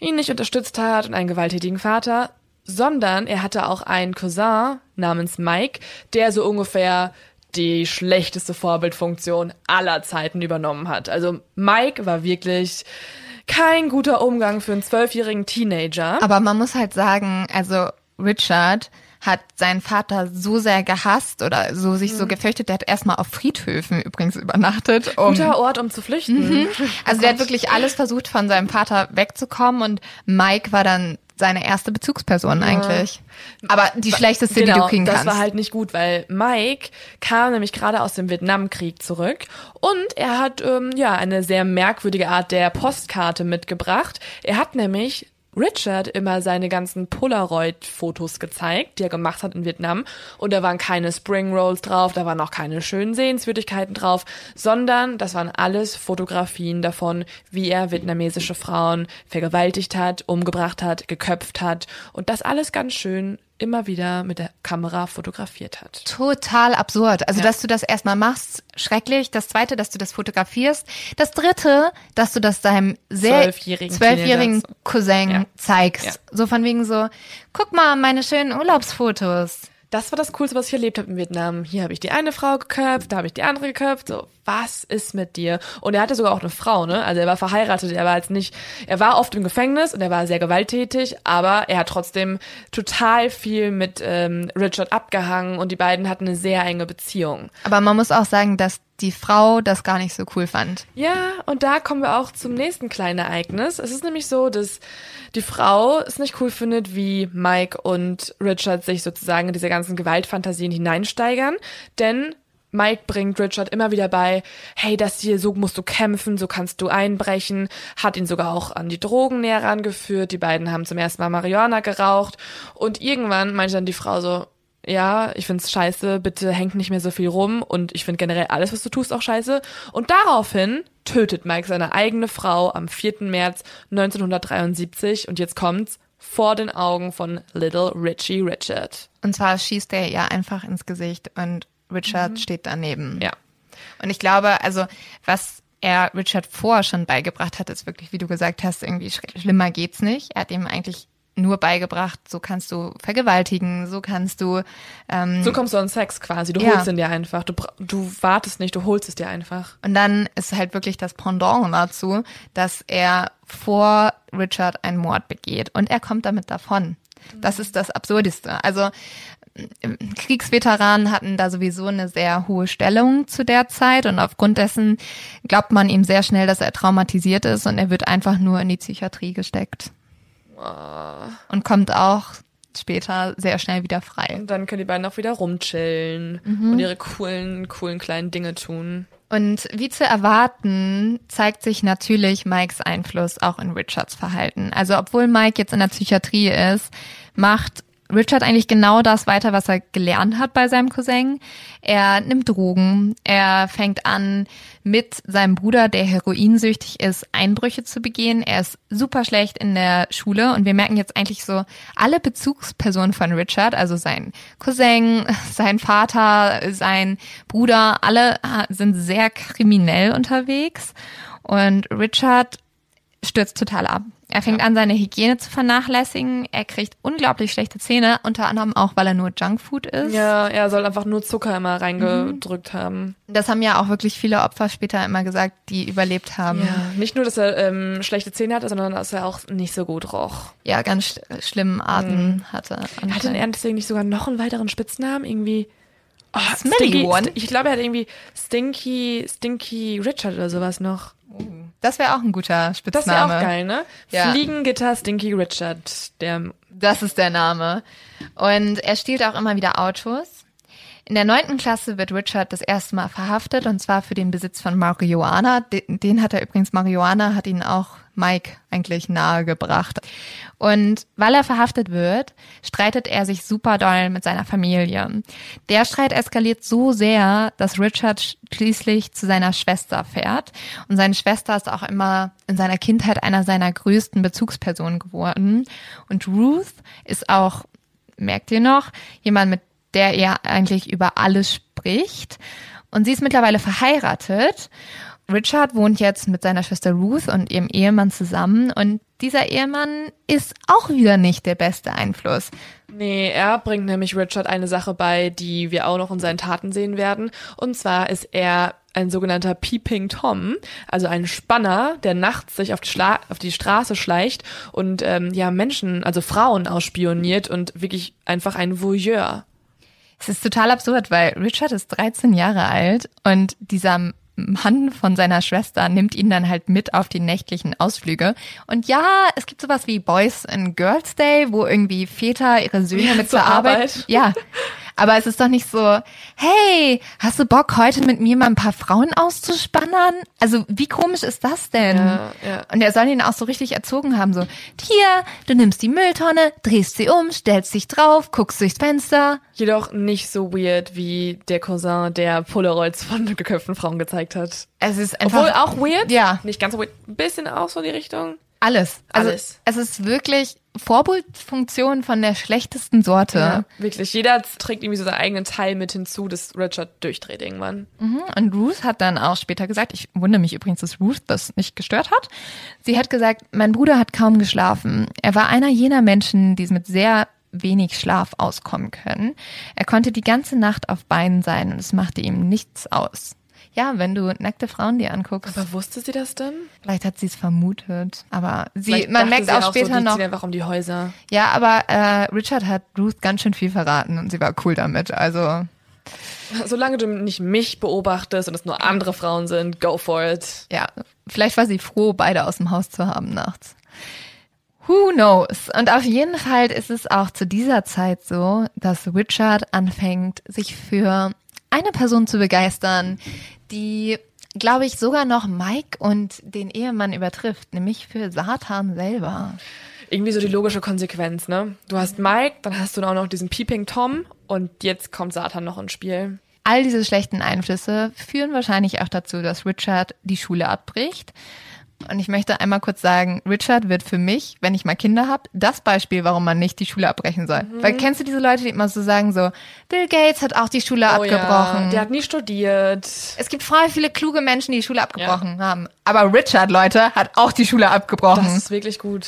Speaker 1: ihn nicht unterstützt hat und einen gewalttätigen Vater, sondern er hatte auch einen Cousin namens Mike, der so ungefähr die schlechteste Vorbildfunktion aller Zeiten übernommen hat. Also Mike war wirklich kein guter Umgang für einen zwölfjährigen Teenager.
Speaker 2: Aber man muss halt sagen, also Richard hat seinen Vater so sehr gehasst oder so sich so mhm. gefürchtet, der hat erstmal auf Friedhöfen übrigens übernachtet.
Speaker 1: Um, Guter Ort, um zu flüchten.
Speaker 2: Mhm. [laughs] Also der hat wirklich alles versucht, von seinem Vater wegzukommen und Mike war dann seine erste Bezugsperson ja. eigentlich. Aber die schlechteste, genau, die du kriegen kannst.
Speaker 1: Das war halt nicht gut, weil Mike kam nämlich gerade aus dem Vietnamkrieg zurück und er hat ähm, ja eine sehr merkwürdige Art der Postkarte mitgebracht. Er hat nämlich Richard immer seine ganzen Polaroid-Fotos gezeigt, die er gemacht hat in Vietnam. Und da waren keine Spring Rolls drauf, da waren auch keine schönen Sehenswürdigkeiten drauf, sondern das waren alles Fotografien davon, wie er vietnamesische Frauen vergewaltigt hat, umgebracht hat, geköpft hat. Und das alles ganz schön immer wieder mit der Kamera fotografiert hat.
Speaker 2: Total absurd. Also, ja. dass du das erstmal machst, schrecklich. Das zweite, dass du das fotografierst. Das dritte, dass du das deinem sehr zwölfjährigen, zwölfjährigen Cousin ja. zeigst. Ja. So von wegen so, guck mal, meine schönen Urlaubsfotos
Speaker 1: das war das Coolste, was ich erlebt habe in Vietnam. Hier habe ich die eine Frau geköpft, da habe ich die andere geköpft. So, was ist mit dir? Und er hatte sogar auch eine Frau, ne? Also er war verheiratet, er war jetzt nicht, er war oft im Gefängnis und er war sehr gewalttätig, aber er hat trotzdem total viel mit ähm, Richard abgehangen und die beiden hatten eine sehr enge Beziehung.
Speaker 2: Aber man muss auch sagen, dass die Frau das gar nicht so cool fand.
Speaker 1: Ja, und da kommen wir auch zum nächsten kleinen Ereignis. Es ist nämlich so, dass die Frau es nicht cool findet, wie Mike und Richard sich sozusagen in diese ganzen Gewaltfantasien hineinsteigern, denn Mike bringt Richard immer wieder bei, hey, das hier, so musst du kämpfen, so kannst du einbrechen, hat ihn sogar auch an die Drogen näher rangeführt, die beiden haben zum ersten Mal Marihuana geraucht und irgendwann meinte dann die Frau so, ja, ich find's scheiße, bitte hängt nicht mehr so viel rum und ich find generell alles, was du tust, auch scheiße. Und daraufhin tötet Mike seine eigene Frau am 4. März 1973 und jetzt kommt's vor den Augen von Little Richie Richard.
Speaker 2: Und zwar schießt er ihr einfach ins Gesicht und Richard mhm. steht daneben.
Speaker 1: Ja.
Speaker 2: Und ich glaube, also was er Richard vorher schon beigebracht hat, ist wirklich, wie du gesagt hast, irgendwie schlimmer geht's nicht. Er hat ihm eigentlich nur beigebracht, so kannst du vergewaltigen, so kannst du. Ähm,
Speaker 1: So kommst du an Sex quasi. Du
Speaker 2: Ja.
Speaker 1: holst ihn dir einfach. Du, du wartest nicht, du holst es dir einfach.
Speaker 2: und dann ist halt wirklich das Pendant dazu, dass er vor Richard einen Mord begeht und er kommt damit davon. Das ist das Absurdeste. Also Kriegsveteranen hatten da sowieso eine sehr hohe Stellung zu der Zeit und aufgrund dessen glaubt man ihm sehr schnell, dass er traumatisiert ist und er wird einfach nur in die Psychiatrie gesteckt. Und kommt auch später sehr schnell wieder frei.
Speaker 1: Und dann können die beiden auch wieder rumchillen
Speaker 2: Mhm.
Speaker 1: und ihre coolen, coolen kleinen Dinge tun.
Speaker 2: Und wie zu erwarten, zeigt sich natürlich Mikes Einfluss auch in Richards Verhalten. Also obwohl Mike jetzt in der Psychiatrie ist, macht Richard eigentlich genau das weiter, was er gelernt hat bei seinem Cousin. Er nimmt Drogen, er fängt an, mit seinem Bruder, der heroinsüchtig ist, Einbrüche zu begehen. Er ist super schlecht in der Schule und wir merken jetzt eigentlich so, alle Bezugspersonen von Richard, also sein Cousin, [laughs] sein Vater, sein Bruder, alle ha- sind sehr kriminell unterwegs und Richard stürzt total ab. Er fängt an, seine Hygiene zu vernachlässigen. Er kriegt unglaublich schlechte Zähne, unter anderem auch, weil er nur Junkfood isst.
Speaker 1: Ja, er soll einfach nur Zucker immer reingedrückt haben.
Speaker 2: Das haben ja auch wirklich viele Opfer später immer gesagt, die überlebt haben.
Speaker 1: Ja, nicht nur, dass er ähm, schlechte Zähne hatte, sondern dass er auch nicht so gut roch.
Speaker 2: Ja, ganz sch schlimmen Arten hatte.
Speaker 1: Hatte er deswegen nicht sogar noch einen weiteren Spitznamen? Irgendwie. Oh,
Speaker 2: Smelly One.
Speaker 1: St- Ich glaube, er hat irgendwie Stinky, Stinky Richard oder sowas noch.
Speaker 2: Das wäre auch ein guter
Speaker 1: Das
Speaker 2: Spitzname.
Speaker 1: wäre auch geil, ne?
Speaker 2: Ja.
Speaker 1: Fliegengitter Stinky Richard. Der
Speaker 2: Das ist der Name. Und er stiehlt auch immer wieder Autos. In der neunten Klasse wird Richard das erste Mal verhaftet und zwar für den Besitz von Marihuana. Den, den hat er übrigens, Marihuana hat ihn auch Mike eigentlich nahegebracht. Und weil er verhaftet wird, streitet er sich super doll mit seiner Familie. Der Streit eskaliert so sehr, dass Richard schließlich zu seiner Schwester fährt. Und seine Schwester ist auch immer in seiner Kindheit einer seiner größten Bezugspersonen geworden. Und Ruth ist auch, merkt ihr noch, jemand, mit der er eigentlich über alles spricht. Und sie ist mittlerweile verheiratet. Richard wohnt jetzt mit seiner Schwester Ruth und ihrem Ehemann zusammen und dieser Ehemann ist auch wieder nicht der beste Einfluss.
Speaker 1: Nee, er bringt nämlich Richard eine Sache bei, die wir auch noch in seinen Taten sehen werden. Und zwar ist er ein sogenannter Peeping Tom, also ein Spanner, der nachts sich auf die, Schla auf die Straße schleicht und ähm, ja Menschen, also Frauen ausspioniert und wirklich einfach ein Voyeur.
Speaker 2: Es ist total absurd, weil Richard ist 13 Jahre alt und dieser Mann von seiner Schwester nimmt ihn dann halt mit auf die nächtlichen Ausflüge. Und ja, es gibt sowas wie Boys and Girls Day, wo irgendwie Väter ihre Söhne
Speaker 1: Ja,
Speaker 2: mit
Speaker 1: zur
Speaker 2: Arbeit.
Speaker 1: Arbeit.
Speaker 2: Ja. [laughs] Aber es ist doch nicht so, hey, hast du Bock, heute mit mir mal ein paar Frauen auszuspannen? Also, wie komisch ist das denn?
Speaker 1: Ja, ja.
Speaker 2: Und er soll ihn auch so richtig erzogen haben, so, hier, du nimmst die Mülltonne, drehst sie um, stellst dich drauf, guckst durchs Fenster.
Speaker 1: Jedoch nicht so weird wie der Cousin, der Polaroids von geköpften Frauen gezeigt hat.
Speaker 2: Es ist einfach
Speaker 1: Obwohl auch weird.
Speaker 2: Ja.
Speaker 1: Nicht ganz so weird. Ein bisschen auch so in die Richtung.
Speaker 2: Alles. Also
Speaker 1: Alles.
Speaker 2: es ist wirklich Vorbildfunktion von der schlechtesten Sorte.
Speaker 1: Ja, wirklich. Jeder trägt irgendwie so seinen eigenen Teil mit hinzu, dass Richard durchdreht irgendwann.
Speaker 2: Mhm. Und Ruth hat dann auch später gesagt, ich wundere mich übrigens, dass Ruth das nicht gestört hat. Sie hat gesagt, mein Bruder hat kaum geschlafen. Er war einer jener Menschen, die mit sehr wenig Schlaf auskommen können. Er konnte die ganze Nacht auf Beinen sein und es machte ihm nichts aus. Ja, wenn du nackte Frauen dir anguckst,
Speaker 1: Aber wusste sie das denn?
Speaker 2: vielleicht hat sie es vermutet, aber sie,
Speaker 1: Vielleicht
Speaker 2: man merkt
Speaker 1: sie
Speaker 2: auch
Speaker 1: so,
Speaker 2: später
Speaker 1: die
Speaker 2: noch,
Speaker 1: ziehen einfach um die Häuser.
Speaker 2: Ja, aber äh, Richard hat Ruth ganz schön viel verraten und sie war cool damit. Also
Speaker 1: Solange du nicht mich beobachtest und es nur andere Frauen sind, go for it.
Speaker 2: ja, vielleicht war sie froh, beide aus dem Haus zu haben nachts. Who knows? Und auf jeden Fall ist es auch zu dieser Zeit so, dass Richard anfängt, sich für eine Person zu begeistern, die, glaube ich, sogar noch Mike und den Ehemann übertrifft, nämlich für Satan selber.
Speaker 1: Irgendwie so die logische Konsequenz, ne? Du hast Mike, dann hast du auch noch diesen Peeping Tom und jetzt kommt Satan noch ins Spiel.
Speaker 2: All diese schlechten Einflüsse führen wahrscheinlich auch dazu, dass Richard die Schule abbricht. Und ich möchte einmal kurz sagen, Richard wird für mich, wenn ich mal Kinder habe, das Beispiel, warum man nicht die Schule abbrechen soll.
Speaker 1: Mhm.
Speaker 2: Weil kennst du diese Leute, die immer so sagen, so, Bill Gates hat auch die Schule
Speaker 1: Oh ja,
Speaker 2: abgebrochen.
Speaker 1: der hat nie studiert.
Speaker 2: es gibt voll viele kluge Menschen, die die Schule abgebrochen haben. Aber Richard, Leute, hat auch die Schule abgebrochen.
Speaker 1: Das ist wirklich gut.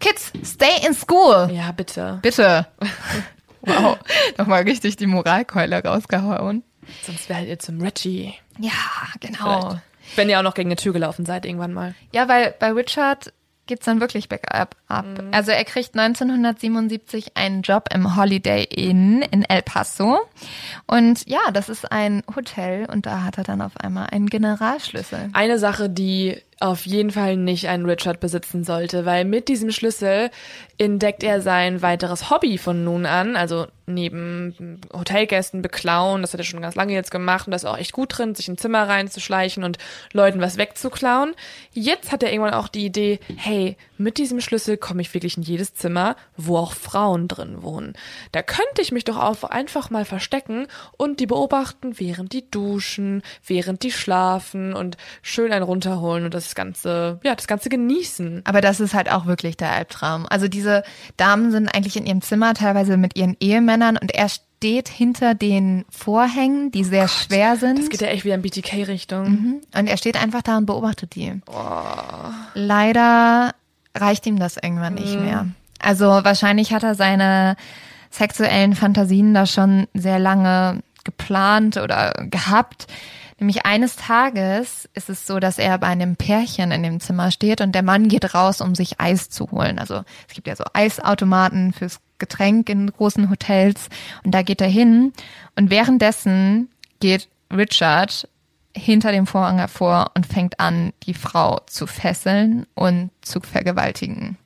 Speaker 2: Kids, stay in school.
Speaker 1: Ja, bitte.
Speaker 2: Bitte. [laughs] wow, [laughs] nochmal richtig die Moralkeule rausgehauen.
Speaker 1: Sonst wärt ihr zum Reggie.
Speaker 2: Ja, genau.
Speaker 1: Vielleicht. Wenn ihr auch noch gegen eine Tür gelaufen seid, irgendwann mal.
Speaker 2: Ja, weil bei Richard geht's dann wirklich bergab. Ab. Also er kriegt 1977 einen Job im Holiday Inn in El Paso. Und ja, das ist ein Hotel und da hat er dann auf einmal einen Generalschlüssel.
Speaker 1: Eine Sache, die auf jeden Fall nicht ein Richard besitzen sollte, weil mit diesem Schlüssel entdeckt er sein weiteres Hobby von nun an, also neben Hotelgästen beklauen, das hat er schon ganz lange jetzt gemacht und das ist auch echt gut drin, sich in Zimmer reinzuschleichen und Leuten was wegzuklauen. Jetzt hat er irgendwann auch die Idee, hey, mit diesem Schlüssel komme ich wirklich in jedes Zimmer, wo auch Frauen drin wohnen. Da könnte ich mich doch auch einfach mal verstecken und die beobachten, während die duschen, während die schlafen und schön einen runterholen und das Ganze, ja, das Ganze genießen.
Speaker 2: Aber das ist halt auch wirklich der Albtraum. Also diese Damen sind eigentlich in ihrem Zimmer teilweise mit ihren Ehemännern und er steht hinter den Vorhängen, die sehr schwer sind.
Speaker 1: Das geht ja echt wieder in BTK-Richtung.
Speaker 2: Mhm. Und er steht einfach da und beobachtet die. Leider reicht ihm das irgendwann nicht mehr. Also wahrscheinlich hat er seine sexuellen Fantasien da schon sehr lange geplant oder gehabt. Nämlich eines Tages ist es so, dass er bei einem Pärchen in dem Zimmer steht und der Mann geht raus, um sich Eis zu holen. Also es gibt ja so Eisautomaten fürs Getränk in großen Hotels und da geht er hin und währenddessen geht Richard hinter dem Vorhang hervor und fängt an, die Frau zu fesseln und zu vergewaltigen.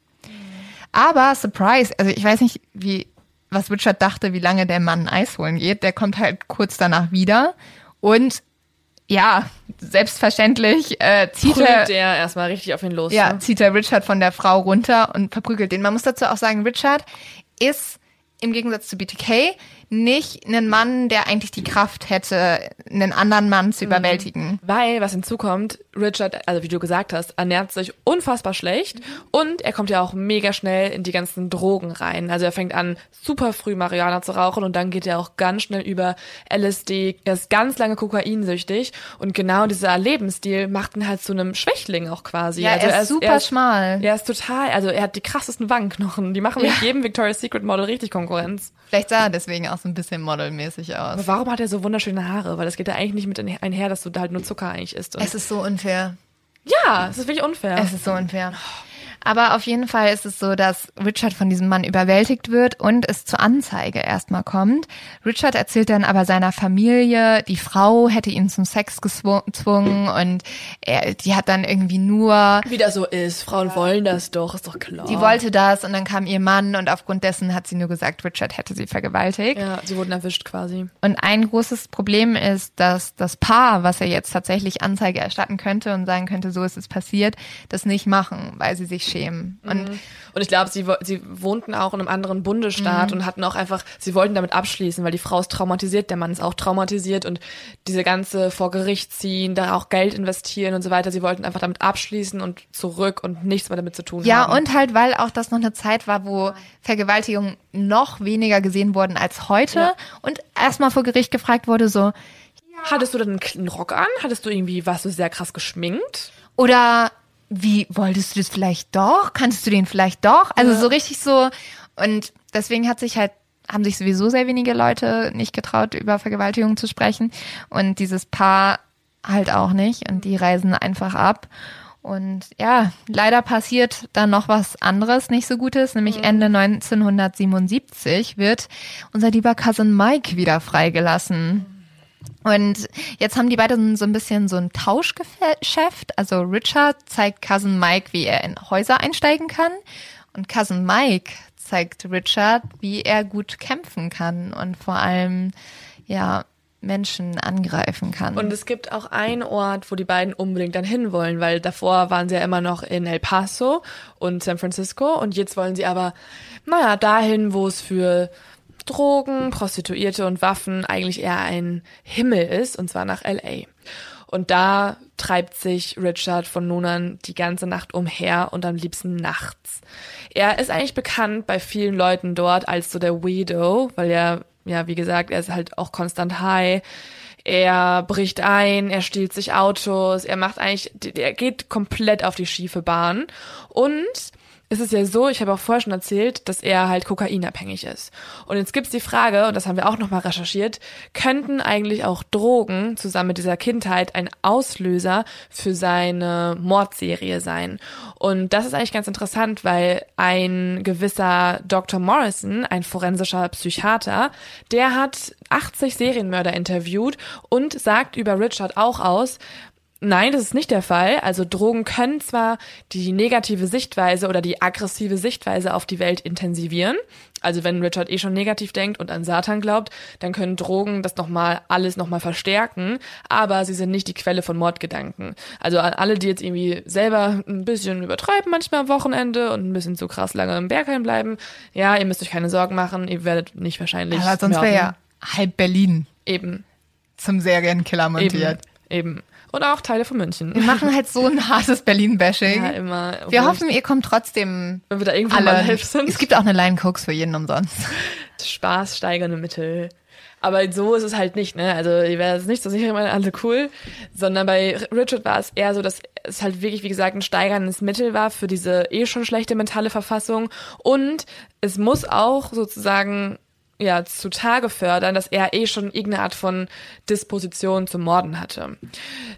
Speaker 2: Aber Surprise, also ich weiß nicht, wie was Richard dachte, wie lange der Mann Eis holen geht. Der kommt halt kurz danach wieder und ja, selbstverständlich äh, zieht er
Speaker 1: Prügelt der erstmal richtig auf ihn los.
Speaker 2: ja,
Speaker 1: ne?
Speaker 2: zieht er Richard von der Frau runter und verprügelt den. Man muss dazu auch sagen, Richard ist im Gegensatz zu BTK nicht ein Mann, der eigentlich die Kraft hätte, einen anderen Mann zu überwältigen.
Speaker 1: Weil, was hinzukommt, Richard, also wie du gesagt hast, ernährt sich unfassbar schlecht und er kommt ja auch mega schnell in die ganzen Drogen rein. Also er fängt an, super früh Marihuana zu rauchen und dann geht er auch ganz schnell über LSD. Er ist ganz lange kokainsüchtig und genau dieser Lebensstil macht ihn halt zu einem Schwächling auch quasi.
Speaker 2: Ja,
Speaker 1: also
Speaker 2: er ist super schmal.
Speaker 1: Er ist total, also er hat die krassesten Wangenknochen. Die machen mit jedem Victoria's Secret Model richtig Konkurrenz.
Speaker 2: Vielleicht sah er deswegen auch so ein bisschen modelmäßig aus.
Speaker 1: Aber warum hat er so wunderschöne Haare? Weil das geht ja eigentlich nicht mit einher, dass du da halt nur Zucker eigentlich isst. Und
Speaker 2: Es ist so unfair.
Speaker 1: ja, es ist wirklich unfair.
Speaker 2: Es ist so unfair. Aber auf jeden Fall ist es so, dass Richard von diesem Mann überwältigt wird und es zur Anzeige erstmal kommt. Richard erzählt dann aber seiner Familie, die Frau hätte ihn zum Sex gezwungen und er, die hat dann irgendwie nur,
Speaker 1: Wie das so ist. Frauen wollen das doch, ist doch klar.
Speaker 2: die wollte das und dann kam ihr Mann und aufgrund dessen hat sie nur gesagt, Richard hätte sie vergewaltigt.
Speaker 1: Ja, sie wurden erwischt quasi.
Speaker 2: Und ein großes Problem ist, dass das Paar, was er jetzt tatsächlich Anzeige erstatten könnte und sagen könnte, so ist es passiert, das nicht machen, weil sie sich schämen. Und
Speaker 1: Und ich glaube, sie, sie wohnten auch in einem anderen Bundesstaat und hatten auch einfach, sie wollten damit abschließen, weil die Frau ist traumatisiert, der Mann ist auch traumatisiert und diese ganze vor Gericht ziehen, da auch Geld investieren und so weiter. Sie wollten einfach damit abschließen und zurück und nichts mehr damit zu tun
Speaker 2: ja,
Speaker 1: haben.
Speaker 2: und halt, weil auch das noch eine Zeit war, wo Vergewaltigungen noch weniger gesehen wurden als heute
Speaker 1: Ja.
Speaker 2: und erstmal vor Gericht gefragt wurde so,
Speaker 1: Hattest du dann einen Rock an? Hattest du irgendwie, warst du sehr krass geschminkt?
Speaker 2: Oder wie wolltest du das vielleicht doch? Kannst du den vielleicht doch? Also so richtig so. Und deswegen hat sich halt, haben sich sowieso sehr wenige Leute nicht getraut, über Vergewaltigung zu sprechen. Und dieses Paar halt auch nicht. Und die reisen einfach ab. Und ja, leider passiert dann noch was anderes, nicht so Gutes, nämlich Ende 1977 wird unser lieber Cousin Mike wieder freigelassen. Und jetzt haben die beiden so ein bisschen so ein Tauschgeschäft. Also Richard zeigt Cousin Mike, wie er in Häuser einsteigen kann. Und Cousin Mike zeigt Richard, wie er gut kämpfen kann und vor allem, ja, Menschen angreifen kann.
Speaker 1: Und es gibt auch einen Ort, wo die beiden unbedingt dann hinwollen, weil davor waren sie ja immer noch in El Paso und San Francisco und jetzt wollen sie aber, naja, dahin, wo es für Drogen, Prostituierte und Waffen eigentlich eher ein Himmel ist, und zwar nach LA. Und da treibt sich Richard von nun an die ganze Nacht umher und am liebsten nachts. Er ist eigentlich bekannt bei vielen Leuten dort als so der Weirdo, weil er, ja, wie gesagt, er ist halt auch konstant high. Er bricht ein, er stiehlt sich Autos, er macht eigentlich, er geht komplett auf die schiefe Bahn. Und es ist ja so, ich habe auch vorher schon erzählt, dass er halt kokainabhängig ist. Und jetzt gibt's die Frage, und das haben wir auch nochmal recherchiert, könnten eigentlich auch Drogen zusammen mit dieser Kindheit ein Auslöser für seine Mordserie sein? Und das ist eigentlich ganz interessant, weil ein gewisser Dr. Morrison, ein forensischer Psychiater, der hat 80 Serienmörder interviewt und sagt über Richard auch aus, Nein, das ist nicht der Fall. Also Drogen können zwar die negative Sichtweise oder die aggressive Sichtweise auf die Welt intensivieren. Also wenn Richard eh schon negativ denkt und an Satan glaubt, dann können Drogen das nochmal alles nochmal verstärken, aber sie sind nicht die Quelle von Mordgedanken. Also an alle, die jetzt irgendwie selber ein bisschen übertreiben manchmal am Wochenende und ein bisschen zu krass lange im Bergheim bleiben, ja, ihr müsst euch keine Sorgen machen, ihr werdet nicht wahrscheinlich.
Speaker 2: Aber sonst wäre ja halb Berlin
Speaker 1: eben
Speaker 2: zum Serienkiller montiert.
Speaker 1: Eben. eben. Und auch Teile von München.
Speaker 2: Wir machen halt so ein hartes Berlin-Bashing.
Speaker 1: Ja, immer.
Speaker 2: Wir hoffen, ihr kommt trotzdem.
Speaker 1: Wenn wir da irgendwann
Speaker 2: alle.
Speaker 1: mal sind.
Speaker 2: Es gibt auch eine Line Cooks für jeden umsonst.
Speaker 1: Spaß steigernde Mittel. Aber so ist es halt nicht, ne? Also, ihr werdet es nicht so sicher immer alle cool, sondern bei Richard war es eher so, dass es halt wirklich, wie gesagt, ein steigerndes Mittel war für diese eh schon schlechte mentale Verfassung. Und es muss auch sozusagen ja, zutage fördern, dass er eh schon irgendeine Art von Disposition zum Morden hatte.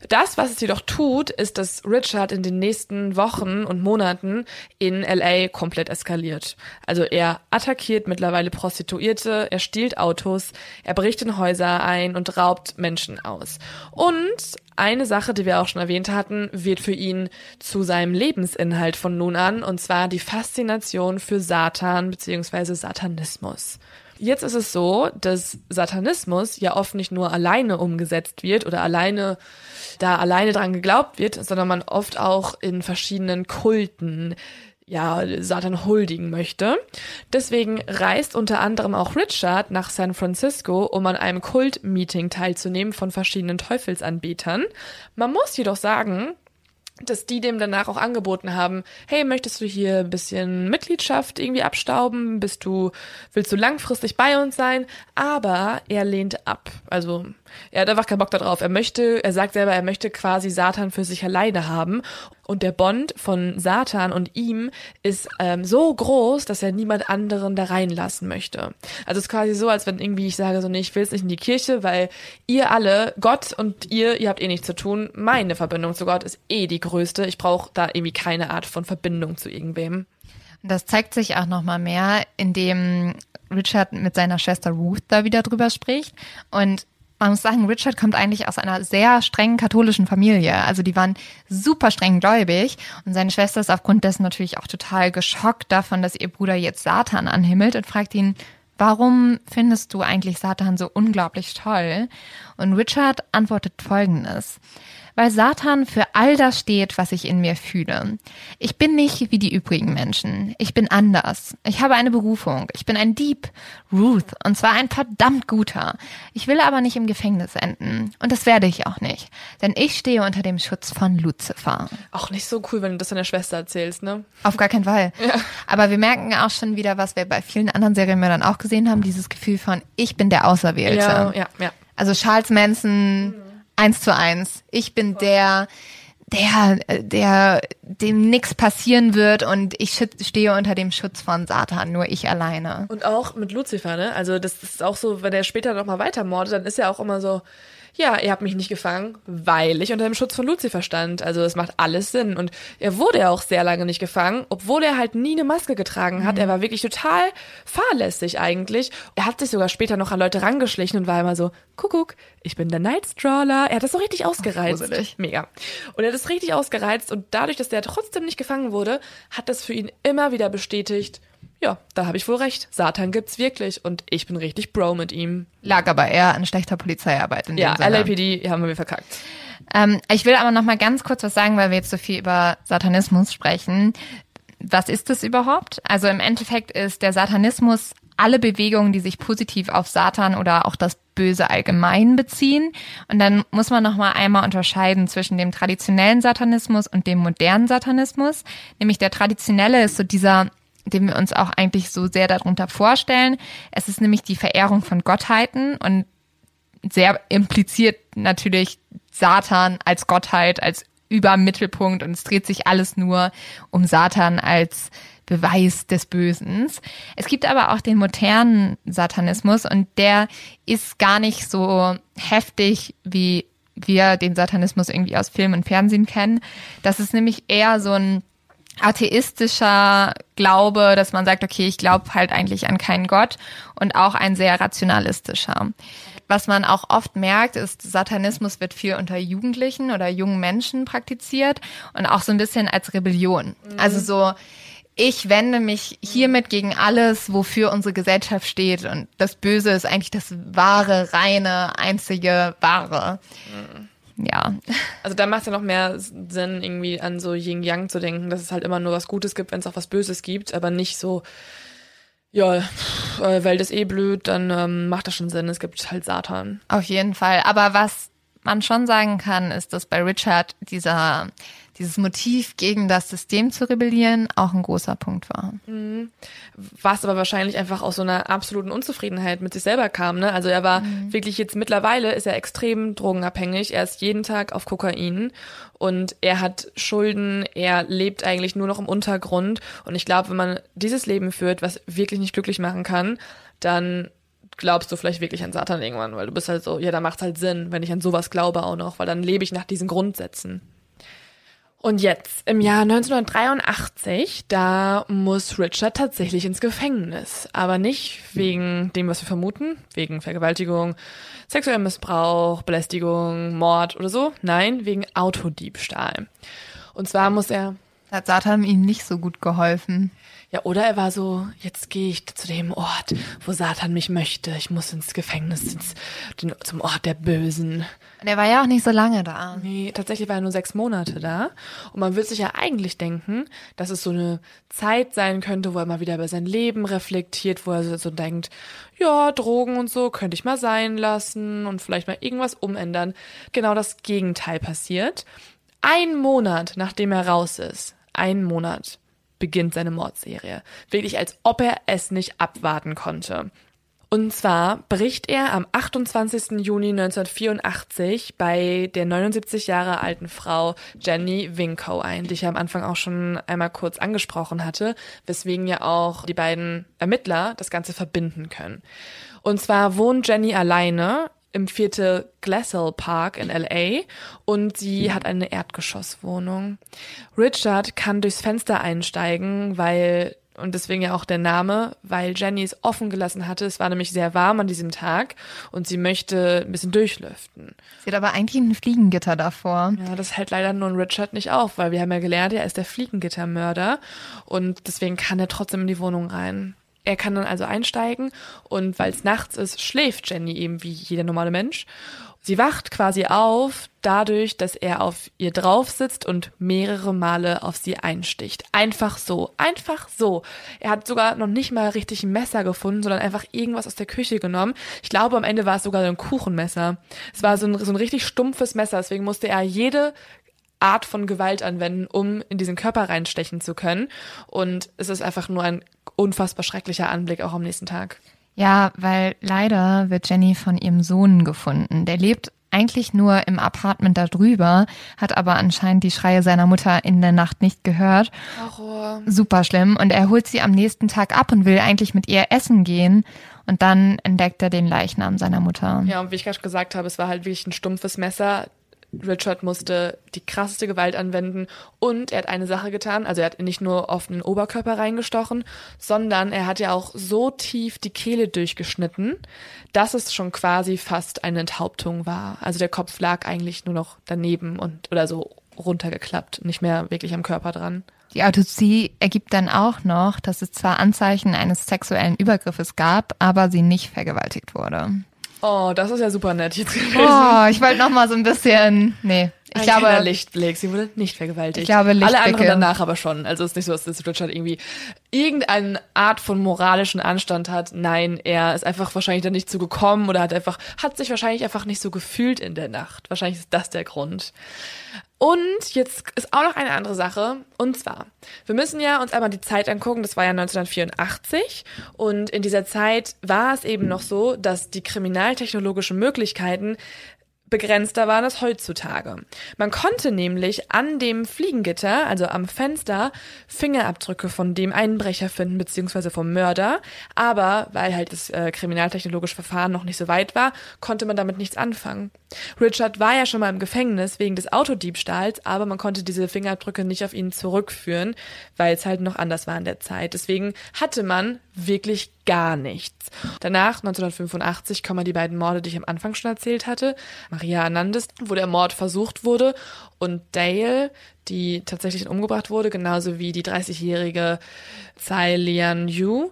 Speaker 1: Das, was es jedoch tut, ist, dass Richard in den nächsten Wochen und Monaten in LA komplett eskaliert. Also er attackiert mittlerweile Prostituierte, er stiehlt Autos, er bricht in Häuser ein und raubt Menschen aus. Und eine Sache, die wir auch schon erwähnt hatten, wird für ihn zu seinem Lebensinhalt von nun an, und zwar die Faszination für Satan bzw. Satanismus. Jetzt ist es so, dass Satanismus ja oft nicht nur alleine umgesetzt wird oder alleine da alleine dran geglaubt wird, sondern man oft auch in verschiedenen Kulten ja, Satan huldigen möchte. Deswegen reist unter anderem auch Richard nach San Francisco, um an einem Kult-Meeting teilzunehmen von verschiedenen Teufelsanbetern. Man muss jedoch sagen, dass die dem danach auch angeboten haben, hey, möchtest du hier ein bisschen Mitgliedschaft irgendwie abstauben? Bist du, willst du langfristig bei uns sein? Aber er lehnt ab. Also er hat einfach keinen Bock darauf. Er möchte, er sagt selber, er möchte quasi Satan für sich alleine haben. Und der Bond von Satan und ihm ist ähm, so groß, dass er niemand anderen da reinlassen möchte. Also es ist quasi so, als wenn irgendwie ich sage so, nee, ich will jetzt nicht in die Kirche, weil ihr alle, Gott und ihr, ihr habt eh nichts zu tun. Meine Verbindung zu Gott ist eh die größte. Ich brauche da irgendwie keine Art von Verbindung zu irgendwem.
Speaker 2: Das zeigt sich auch nochmal mehr, indem Richard mit seiner Schwester Ruth da wieder drüber spricht. Und man muss sagen, Richard kommt eigentlich aus einer sehr strengen katholischen Familie. Also die waren super streng gläubig und seine Schwester ist aufgrund dessen natürlich auch total geschockt davon, dass ihr Bruder jetzt Satan anhimmelt und fragt ihn, warum findest du eigentlich Satan so unglaublich toll? Und Richard antwortet folgendes weil Satan für all das steht, was ich in mir fühle. Ich bin nicht wie die übrigen Menschen. Ich bin anders. Ich habe eine Berufung. Ich bin ein Dieb, Ruth, und zwar ein verdammt guter. Ich will aber nicht im Gefängnis enden. Und das werde ich auch nicht. Denn ich stehe unter dem Schutz von Lucifer.
Speaker 1: Auch nicht so cool, wenn du das deiner Schwester erzählst, ne?
Speaker 2: Auf gar keinen Fall.
Speaker 1: Ja.
Speaker 2: Aber wir merken auch schon wieder, was wir bei vielen anderen Serienmördern auch gesehen haben, dieses Gefühl von, ich bin der Auserwählte.
Speaker 1: Ja, ja, ja.
Speaker 2: Also Charles Manson, mhm eins zu eins. Ich bin der, der, der, dem nichts passieren wird und ich stehe unter dem Schutz von Satan, nur ich alleine.
Speaker 1: Und auch mit Lucifer, ne? Also das ist auch so, wenn er später nochmal weitermordet, dann ist er auch immer so, ja, ihr habt mich nicht gefangen, weil ich unter dem Schutz von Lucifer stand. Also es macht alles Sinn. Und er wurde ja auch sehr lange nicht gefangen, obwohl er halt nie eine Maske getragen hat. Mhm. Er war wirklich total fahrlässig eigentlich. Er hat sich sogar später noch an Leute rangeschlichen und war immer so, Kuckuck, ich bin der Nightstrawler. Er hat das so richtig ausgereizt.
Speaker 2: Ach,
Speaker 1: Mega. Und er hat das richtig ausgereizt und dadurch, dass der trotzdem nicht gefangen wurde, hat das für ihn immer wieder bestätigt, ja, da habe ich wohl recht. Satan gibt's wirklich und ich bin richtig Bro mit ihm.
Speaker 2: Lag aber eher an schlechter Polizeiarbeit in dem
Speaker 1: Ja,
Speaker 2: Sinne.
Speaker 1: LAPD haben wir verkackt.
Speaker 2: Ähm, ich will aber noch mal ganz kurz was sagen, weil wir jetzt so viel über Satanismus sprechen. Was ist das überhaupt? Also im Endeffekt ist der Satanismus alle Bewegungen, die sich positiv auf Satan oder auch das Böse allgemein beziehen. Und dann muss man noch mal einmal unterscheiden zwischen dem traditionellen Satanismus und dem modernen Satanismus. Nämlich der traditionelle ist so dieser den wir uns auch eigentlich so sehr darunter vorstellen. Es ist nämlich die Verehrung von Gottheiten und sehr impliziert natürlich Satan als Gottheit, als Übermittelpunkt und es dreht sich alles nur um Satan als Beweis des Bösen. Es gibt aber auch den modernen Satanismus und der ist gar nicht so heftig wie wir den Satanismus irgendwie aus Film und Fernsehen kennen. Das ist nämlich eher so ein atheistischer Glaube, dass man sagt, okay, ich glaube halt eigentlich an keinen Gott und auch ein sehr rationalistischer. Was man auch oft merkt, ist, Satanismus wird viel unter Jugendlichen oder jungen Menschen praktiziert und auch so ein bisschen als Rebellion. Mhm. Also so, ich wende mich hiermit gegen alles, wofür unsere Gesellschaft steht. Und das Böse ist eigentlich das wahre, reine, einzige Wahre. Mhm ja.
Speaker 1: Also da macht es ja noch mehr Sinn, irgendwie an so Yin Yang zu denken, dass es halt immer nur was Gutes gibt, wenn es auch was Böses gibt, aber nicht so, ja, äh, Welt ist eh blöd, dann ähm, macht das schon Sinn, es gibt halt Satan.
Speaker 2: Auf jeden Fall. Aber was man schon sagen kann, ist, dass bei Richard dieser dieses Motiv gegen das System zu rebellieren auch ein großer Punkt war. Mhm.
Speaker 1: Was aber wahrscheinlich einfach aus so einer absoluten Unzufriedenheit mit sich selber kam. Ne? Also er war mhm. wirklich jetzt mittlerweile ist er extrem drogenabhängig. Er ist jeden Tag auf Kokain und er hat Schulden. Er lebt eigentlich nur noch im Untergrund. Und ich glaube, wenn man dieses Leben führt, was wirklich nicht glücklich machen kann, dann glaubst du vielleicht wirklich an Satan irgendwann, weil du bist halt so, ja, da macht's halt Sinn, wenn ich an sowas glaube auch noch, weil dann lebe ich nach diesen Grundsätzen. Und jetzt, im Jahr 1983, da muss Richard tatsächlich ins Gefängnis. Aber nicht wegen dem, was wir vermuten, wegen Vergewaltigung, sexuellem Missbrauch, Belästigung, Mord oder so. Nein, wegen Autodiebstahl. Und zwar muss er.
Speaker 2: Hat Satan ihm nicht so gut geholfen.
Speaker 1: Ja, oder er war so, jetzt gehe ich zu dem Ort, wo Satan mich möchte. Ich muss ins Gefängnis, ins, den, zum Ort der Bösen.
Speaker 2: Und er war ja auch nicht so lange da.
Speaker 1: Nee, tatsächlich war er nur sechs Monate da. Und man würde sich ja eigentlich denken, dass es so eine Zeit sein könnte, wo er mal wieder über sein Leben reflektiert, wo er so denkt, ja, Drogen und so könnte ich mal sein lassen und vielleicht mal irgendwas umändern. Genau das Gegenteil passiert. Ein Monat, nachdem er raus ist, ein Monat, beginnt seine Mordserie. Wirklich, als ob er es nicht abwarten konnte. Und zwar bricht er am 28. Juni 1984 bei der 79 Jahre alten Frau Jenny Winkow ein, die ich ja am Anfang auch schon einmal kurz angesprochen hatte, weswegen ja auch die beiden Ermittler das Ganze verbinden können. Und zwar wohnt Jenny alleine im Viertel Glassell Park in LA und sie hat eine Erdgeschosswohnung. Richard kann durchs Fenster einsteigen, weil und deswegen ja auch der Name, weil Jenny es offen gelassen hatte. Es war nämlich sehr warm an diesem Tag und sie möchte ein bisschen durchlüften.
Speaker 2: Sie hat aber eigentlich ein Fliegengitter davor.
Speaker 1: Ja, das hält leider nun Richard nicht auf, weil wir haben ja gelernt, er ist der Fliegengittermörder und deswegen kann er trotzdem in die Wohnung rein. Er kann dann also einsteigen und weil es nachts ist, schläft Jenny eben wie jeder normale Mensch. Sie wacht quasi auf dadurch, dass er auf ihr drauf sitzt und mehrere Male auf sie einsticht. Einfach so, einfach so. Er hat sogar noch nicht mal richtig ein Messer gefunden, sondern einfach irgendwas aus der Küche genommen. Ich glaube, am Ende war es sogar ein Kuchenmesser. Es war so ein, so ein richtig stumpfes Messer, deswegen musste er jede Art von Gewalt anwenden, um in diesen Körper reinstechen zu können. Und es ist einfach nur ein unfassbar schrecklicher Anblick auch am nächsten Tag.
Speaker 2: Ja, weil leider wird Jenny von ihrem Sohn gefunden. Der lebt eigentlich nur im Apartment da drüber, hat aber anscheinend die Schreie seiner Mutter in der Nacht nicht gehört. Horror. Super schlimm. Und er holt sie am nächsten Tag ab und will eigentlich mit ihr essen gehen. Und dann entdeckt er den Leichnam seiner Mutter.
Speaker 1: Ja, und wie ich gerade gesagt habe, es war halt wirklich ein stumpfes Messer. Richard musste die krasseste Gewalt anwenden und er hat eine Sache getan, also er hat nicht nur auf den Oberkörper reingestochen, sondern er hat ja auch so tief die Kehle durchgeschnitten, dass es schon quasi fast eine Enthauptung war. Also der Kopf lag eigentlich nur noch daneben und oder so runtergeklappt, nicht mehr wirklich am Körper dran.
Speaker 2: Die Autopsie ergibt dann auch noch, dass es zwar Anzeichen eines sexuellen Übergriffes gab, aber sie nicht vergewaltigt wurde.
Speaker 1: Oh, das ist ja super nett jetzt
Speaker 2: gewesen. Oh, ich wollte noch mal so ein bisschen, nee.
Speaker 1: Ich ein glaube, Lichtblick. Sie wurde nicht vergewaltigt.
Speaker 2: Ich glaube,
Speaker 1: Lichtblicke. Alle anderen danach aber schon. Also es ist nicht so, dass Richard irgendwie irgendeine Art von moralischen Anstand hat. Nein, er ist einfach wahrscheinlich da nicht zu gekommen oder hat einfach, hat sich wahrscheinlich einfach nicht so gefühlt in der Nacht. Wahrscheinlich ist das der Grund. Und jetzt ist auch noch eine andere Sache. Und zwar, wir müssen ja uns einmal die Zeit angucken. Das war ja 1984. Und in dieser Zeit war es eben noch so, dass die kriminaltechnologischen Möglichkeiten begrenzter waren es heutzutage. Man konnte nämlich an dem Fliegengitter, also am Fenster, Fingerabdrücke von dem Einbrecher finden, beziehungsweise vom Mörder. Aber weil halt das äh, kriminaltechnologische Verfahren noch nicht so weit war, konnte man damit nichts anfangen. Richard war ja schon mal im Gefängnis wegen des Autodiebstahls, aber man konnte diese Fingerabdrücke nicht auf ihn zurückführen, weil es halt noch anders war in der Zeit. Deswegen hatte man wirklich gar nichts. Danach, 1985, kommen die beiden Morde, die ich am Anfang schon erzählt hatte. Maria Anandis, wo der Mord versucht wurde, und Dale, die tatsächlich umgebracht wurde, genauso wie die 30-jährige Tsai Lian Yu.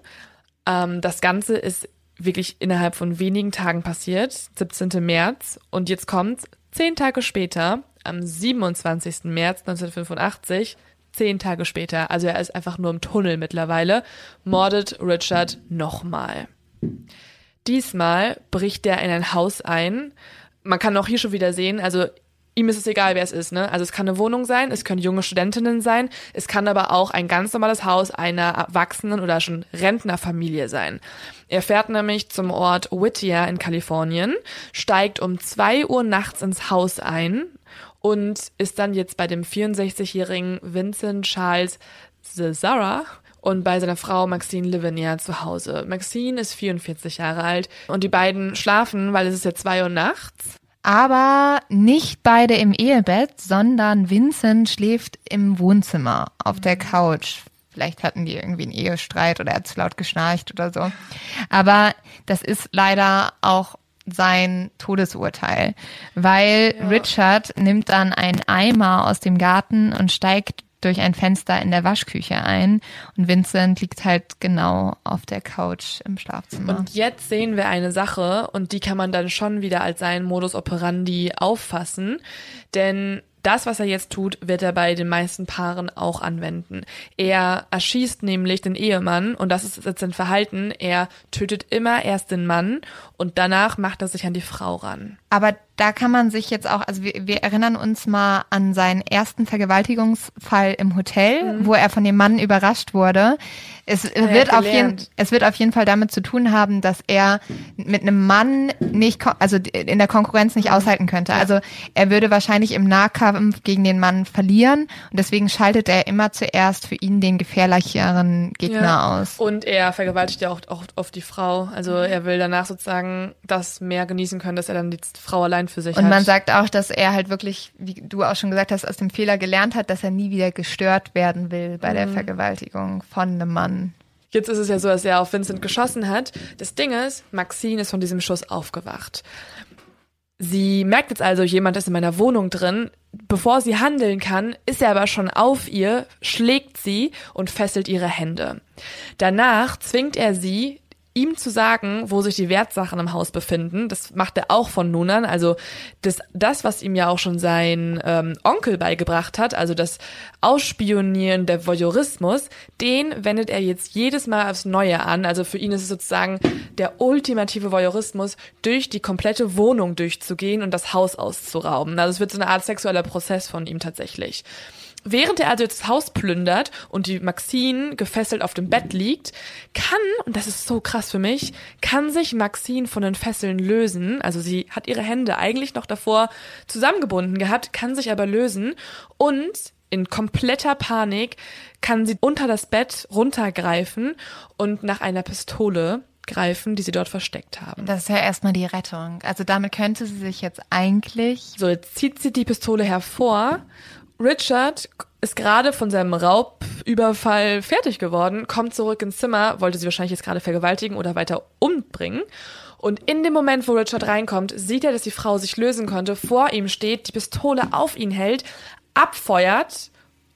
Speaker 1: Ähm, das Ganze ist wirklich innerhalb von wenigen Tagen passiert, 17. März. Und jetzt kommt zehn Tage später, am 27. März 1985, zehn Tage später, also er ist einfach nur im Tunnel mittlerweile, mordet Richard nochmal. Diesmal bricht er in ein Haus ein. Man kann auch hier schon wieder sehen, also ihm ist es egal, wer es ist. Ne? Also es kann eine Wohnung sein, es können junge Studentinnen sein, es kann aber auch ein ganz normales Haus einer erwachsenen oder schon Rentnerfamilie sein. Er fährt nämlich zum Ort Whittier in Kalifornien, steigt um zwei Uhr nachts ins Haus ein und ist dann jetzt bei dem 64-jährigen Vincent Charles Cesara und bei seiner Frau Maxine Livenier zu Hause. Maxine ist 44 Jahre alt und die beiden schlafen, weil es ist ja zwei Uhr nachts.
Speaker 2: Aber nicht beide im Ehebett, sondern Vincent schläft im Wohnzimmer auf der Couch. Vielleicht hatten die irgendwie einen Ehestreit oder er hat zu laut geschnarcht oder so. Aber das ist leider auch sein Todesurteil, weil ja. Richard nimmt dann einen Eimer aus dem Garten und steigt durch ein Fenster in der Waschküche ein und Vincent liegt halt genau auf der Couch im Schlafzimmer.
Speaker 1: Und jetzt sehen wir eine Sache und die kann man dann schon wieder als seinen Modus operandi auffassen, denn das, was er jetzt tut, wird er bei den meisten Paaren auch anwenden. Er erschießt nämlich den Ehemann und das ist jetzt sein Verhalten. Er tötet immer erst den Mann und danach macht er sich an die Frau ran.
Speaker 2: Aber da kann man sich jetzt auch, also wir, wir erinnern uns mal an seinen ersten Vergewaltigungsfall im Hotel, mhm. wo er von dem Mann überrascht wurde. Es er wird auf jeden, es wird auf jeden Fall damit zu tun haben, dass er mit einem Mann nicht, also in der Konkurrenz nicht aushalten könnte. Also er würde wahrscheinlich im Nahkampf gegen den Mann verlieren und deswegen schaltet er immer zuerst für ihn den gefährlicheren Gegner ja. aus.
Speaker 1: Und er vergewaltigt ja auch, auch oft die Frau. Also er will danach sozusagen das mehr genießen können, dass er dann die Frau allein für sich
Speaker 2: und
Speaker 1: hat.
Speaker 2: Man sagt auch, dass er halt wirklich, wie du auch schon gesagt hast, aus dem Fehler gelernt hat, dass er nie wieder gestört werden will bei mhm. der Vergewaltigung von einem Mann.
Speaker 1: Jetzt ist es ja so, dass er auf Vincent geschossen hat. Das Ding ist, Maxine ist von diesem Schuss aufgewacht. Sie merkt jetzt also, jemand ist in meiner Wohnung drin. Bevor sie handeln kann, ist er aber schon auf ihr, schlägt sie und fesselt ihre Hände. Danach zwingt er sie, ihm zu sagen, wo sich die Wertsachen im Haus befinden. Das macht er auch von nun an. Also das, das was ihm ja auch schon sein ähm, Onkel beigebracht hat, also das Ausspionieren, der Voyeurismus, den wendet er jetzt jedes Mal aufs Neue an. Also für ihn ist es sozusagen der ultimative Voyeurismus, durch die komplette Wohnung durchzugehen und das Haus auszurauben. Also es wird so eine Art sexueller Prozess von ihm tatsächlich. Während er also das Haus plündert und die Maxine gefesselt auf dem Bett liegt, kann, und das ist so krass für mich, kann sich Maxine von den Fesseln lösen. Also sie hat ihre Hände eigentlich noch davor zusammengebunden gehabt, kann sich aber lösen und in kompletter Panik kann sie unter das Bett runtergreifen und nach einer Pistole greifen, die sie dort versteckt haben.
Speaker 2: Das ist ja erstmal die Rettung. Also damit könnte sie sich jetzt eigentlich.
Speaker 1: So, jetzt zieht sie die Pistole hervor Richard ist gerade von seinem Raubüberfall fertig geworden, kommt zurück ins Zimmer, wollte sie wahrscheinlich jetzt gerade vergewaltigen oder weiter umbringen. Und in dem Moment, wo Richard reinkommt, sieht er, dass die Frau sich lösen konnte, vor ihm steht, die Pistole auf ihn hält, abfeuert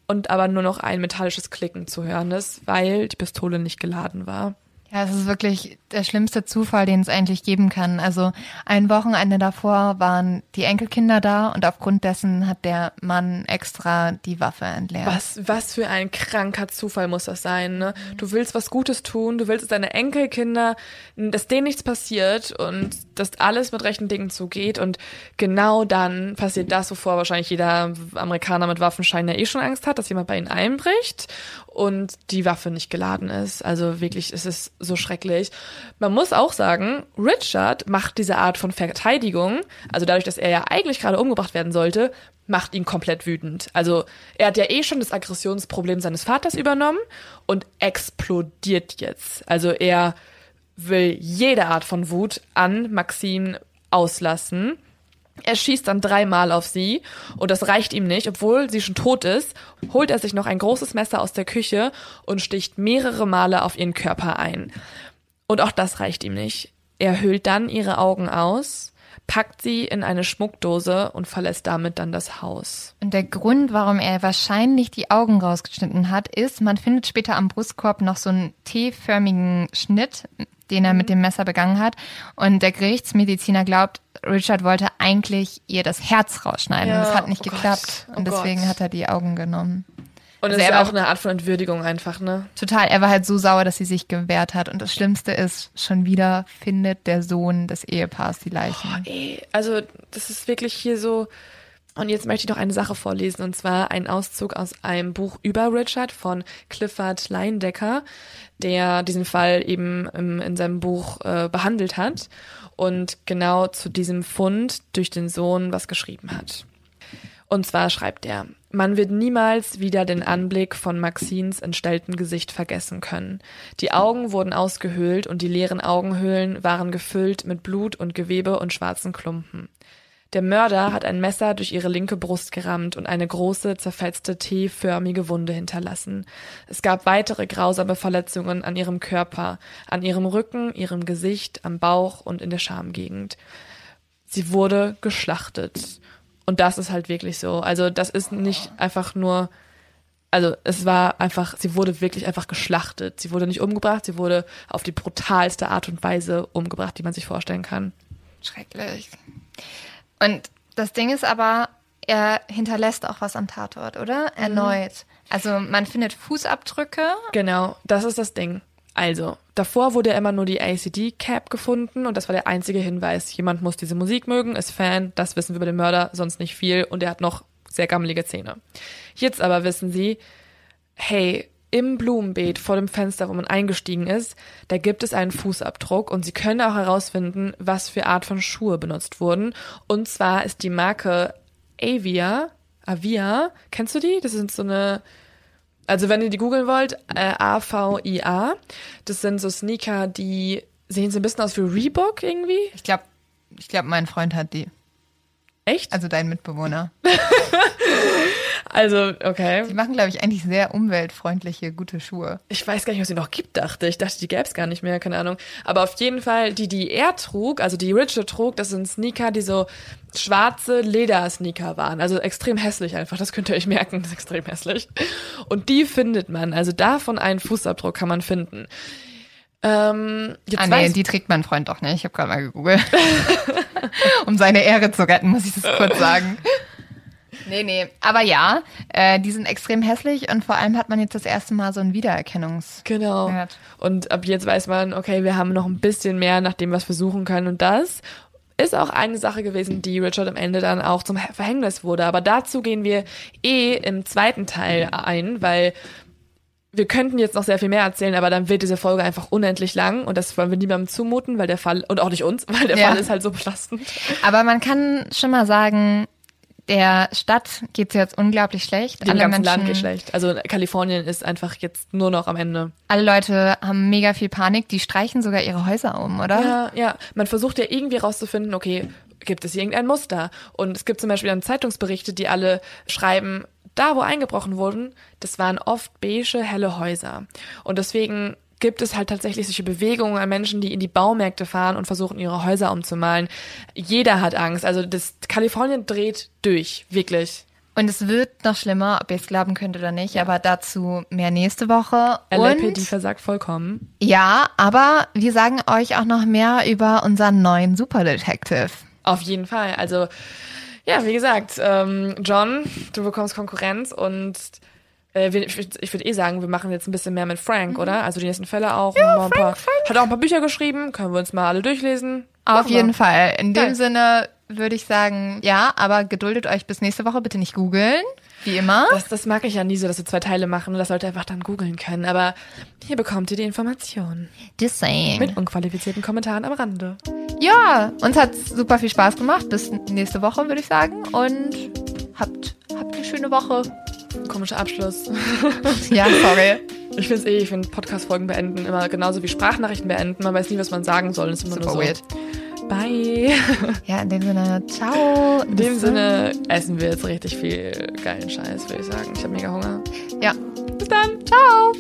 Speaker 1: und aber nur noch ein metallisches Klicken zu hören ist, weil die Pistole nicht geladen war.
Speaker 2: Ja, es ist wirklich der schlimmste Zufall, den es eigentlich geben kann. Also ein Wochenende davor waren die Enkelkinder da und aufgrund dessen hat der Mann extra die Waffe entleert.
Speaker 1: Was, was für ein kranker Zufall muss das sein, ne? Du willst was Gutes tun, du willst, dass deine Enkelkinder, dass denen nichts passiert und dass alles mit rechten Dingen zugeht und genau dann passiert das, wovor wahrscheinlich jeder Amerikaner mit Waffenschein ja eh schon Angst hat, dass jemand bei ihnen einbricht und die Waffe nicht geladen ist. Also wirklich, es ist so schrecklich. Man muss auch sagen, Richard macht diese Art von Verteidigung, also dadurch, dass er ja eigentlich gerade umgebracht werden sollte, macht ihn komplett wütend. Also er hat ja eh schon das Aggressionsproblem seines Vaters übernommen und explodiert jetzt. Also er will jede Art von Wut an Maxine auslassen. Er schießt dann dreimal auf sie und das reicht ihm nicht, obwohl sie schon tot ist, holt er sich noch ein großes Messer aus der Küche und sticht mehrere Male auf ihren Körper ein. Und auch das reicht ihm nicht. Er hüllt dann ihre Augen aus, packt sie in eine Schmuckdose und verlässt damit dann das Haus.
Speaker 2: Und der Grund, warum er wahrscheinlich die Augen rausgeschnitten hat, ist, man findet später am Brustkorb noch so einen T-förmigen Schnitt den er mit dem Messer begangen hat. Und der Gerichtsmediziner glaubt, Richard wollte eigentlich ihr das Herz rausschneiden. Ja, das hat nicht oh geklappt. Oh und deswegen Gott. hat er die Augen genommen.
Speaker 1: Und also das ist ja auch eine Art von Entwürdigung einfach, ne?
Speaker 2: Total. Er war halt so sauer, dass sie sich gewehrt hat. Und das Schlimmste ist, schon wieder findet der Sohn des Ehepaars die Leichen.
Speaker 1: Oh, ey. Also, das ist wirklich hier so. Und jetzt möchte ich noch eine Sache vorlesen, und zwar ein Auszug aus einem Buch über Richard von Clifford Leindecker der diesen Fall eben im, in seinem Buch äh, behandelt hat und genau zu diesem Fund durch den Sohn was geschrieben hat. Und zwar schreibt er, man wird niemals wieder den Anblick von Maxines entstellten Gesicht vergessen können. Die Augen wurden ausgehöhlt und die leeren Augenhöhlen waren gefüllt mit Blut und Gewebe und schwarzen Klumpen. Der Mörder hat ein Messer durch ihre linke Brust gerammt und eine große, zerfetzte T-förmige Wunde hinterlassen. Es gab weitere grausame Verletzungen an ihrem Körper, an ihrem Rücken, ihrem Gesicht, am Bauch und in der Schamgegend. Sie wurde geschlachtet. Und das ist halt wirklich so. Also das ist nicht einfach nur, also es war einfach, sie wurde wirklich einfach geschlachtet. Sie wurde nicht umgebracht, sie wurde auf die brutalste Art und Weise umgebracht, die man sich vorstellen kann.
Speaker 2: Schrecklich. Und das Ding ist aber, er hinterlässt auch was am Tatort, oder? Mhm. Erneut. Also man findet Fußabdrücke.
Speaker 1: Genau, das ist das Ding. Also, davor wurde immer nur die ACD-Cap gefunden und das war der einzige Hinweis. Jemand muss diese Musik mögen, ist Fan, das wissen wir über den Mörder, sonst nicht viel und er hat noch sehr gammelige Zähne. Jetzt aber wissen sie, hey, im Blumenbeet vor dem Fenster, wo man eingestiegen ist, da gibt es einen Fußabdruck und sie können auch herausfinden, was für Art von Schuhe benutzt wurden. Und zwar ist die Marke Avia, Avia, kennst du die? Das sind so eine, also wenn ihr die googeln wollt, äh, A-V-I-A. Das sind so Sneaker, die sehen so ein bisschen aus wie Reebok irgendwie.
Speaker 2: Ich glaube, ich glaube, mein Freund hat die.
Speaker 1: Echt?
Speaker 2: Also dein Mitbewohner. [laughs]
Speaker 1: Also, okay.
Speaker 2: Die machen, glaube ich, eigentlich sehr umweltfreundliche, gute Schuhe.
Speaker 1: Ich weiß gar nicht, was sie noch gibt, dachte ich. dachte, die gäbe es gar nicht mehr, keine Ahnung. Aber auf jeden Fall, die, die er trug, also die Richard trug, das sind Sneaker, die so schwarze Ledersneaker waren. Also extrem hässlich einfach. Das könnt ihr euch merken, [laughs] das ist extrem hässlich. Und die findet man. Also davon einen Fußabdruck kann man finden.
Speaker 2: Ähm, ah nee, die trägt mein Freund doch nicht. Ich habe gerade mal gegoogelt. [laughs] um seine Ehre zu retten, muss ich das kurz sagen. [laughs] Nee, nee. Aber ja, äh, die sind extrem hässlich und vor allem hat man jetzt das erste Mal so ein Wiedererkennungs.
Speaker 1: Genau. Und ab jetzt weiß man, okay, wir haben noch ein bisschen mehr nach dem, was wir suchen können und das ist auch eine Sache gewesen, die Richard am Ende dann auch zum Verhängnis wurde. Aber dazu gehen wir eh im zweiten Teil ein, weil wir könnten jetzt noch sehr viel mehr erzählen, aber dann wird diese Folge einfach unendlich lang und das wollen wir niemandem zumuten, weil der Fall, und auch nicht uns, [laughs] weil der ja. Fall ist halt so belastend.
Speaker 2: Aber man kann schon mal sagen, der Stadt geht es jetzt unglaublich schlecht.
Speaker 1: Dem alle ganzen Menschen, Land geht schlecht. Also Kalifornien ist einfach jetzt nur noch am Ende.
Speaker 2: Alle Leute haben mega viel Panik. Die streichen sogar ihre Häuser um, oder?
Speaker 1: Ja, ja. Man versucht ja irgendwie rauszufinden, okay, gibt es hier irgendein Muster? Und es gibt zum Beispiel dann Zeitungsberichte, die alle schreiben, da wo eingebrochen wurden, das waren oft beige, helle Häuser. Und deswegen gibt es halt tatsächlich solche Bewegungen an Menschen, die in die Baumärkte fahren und versuchen, ihre Häuser umzumalen. Jeder hat Angst. Also das Kalifornien dreht durch, wirklich.
Speaker 2: Und es wird noch schlimmer, ob ihr es glauben könnt oder nicht, ja. aber dazu mehr nächste Woche.
Speaker 1: LAPD versagt vollkommen.
Speaker 2: Ja, aber wir sagen euch auch noch mehr über unseren neuen Superdetective.
Speaker 1: Auf jeden Fall. Also, ja, wie gesagt, ähm, John, du bekommst Konkurrenz und Äh, wir- ich würd- ich würde eh sagen, wir machen jetzt ein bisschen mehr mit Frank, oder? Also die nächsten Fälle auch.
Speaker 2: Mhm. Ja,
Speaker 1: und ein paar,
Speaker 2: Frank,
Speaker 1: Hat auch ein paar Bücher geschrieben, können wir uns mal alle durchlesen.
Speaker 2: Auf jeden Fall. In dem
Speaker 1: Geil.
Speaker 2: Sinne würde ich sagen, ja, aber geduldet euch bis nächste Woche. Bitte nicht googeln. Wie immer.
Speaker 1: Das, das mag ich ja nie so, dass wir zwei Teile machen. Das Leute einfach dann googeln können. Aber hier bekommt ihr die Informationen.
Speaker 2: The same.
Speaker 1: Mit unqualifizierten Kommentaren am Rande.
Speaker 2: Ja, uns hat super viel Spaß gemacht. Bis nächste Woche, würde ich sagen. Und habt, habt eine schöne Woche.
Speaker 1: Komischer Abschluss.
Speaker 2: Ja, sorry.
Speaker 1: Ich finde eh, ich finde Podcast-Folgen beenden immer genauso wie Sprachnachrichten beenden. Man weiß nie, was man sagen soll. Es ist immer
Speaker 2: Super
Speaker 1: nur so.
Speaker 2: weird.
Speaker 1: Bye. [laughs]
Speaker 2: Ja, in dem Sinne, ciao.
Speaker 1: In dem Sinne essen wir jetzt richtig viel geilen Scheiß, würde ich sagen. Ich habe mega Hunger.
Speaker 2: Ja.
Speaker 1: Bis dann.
Speaker 2: Ciao.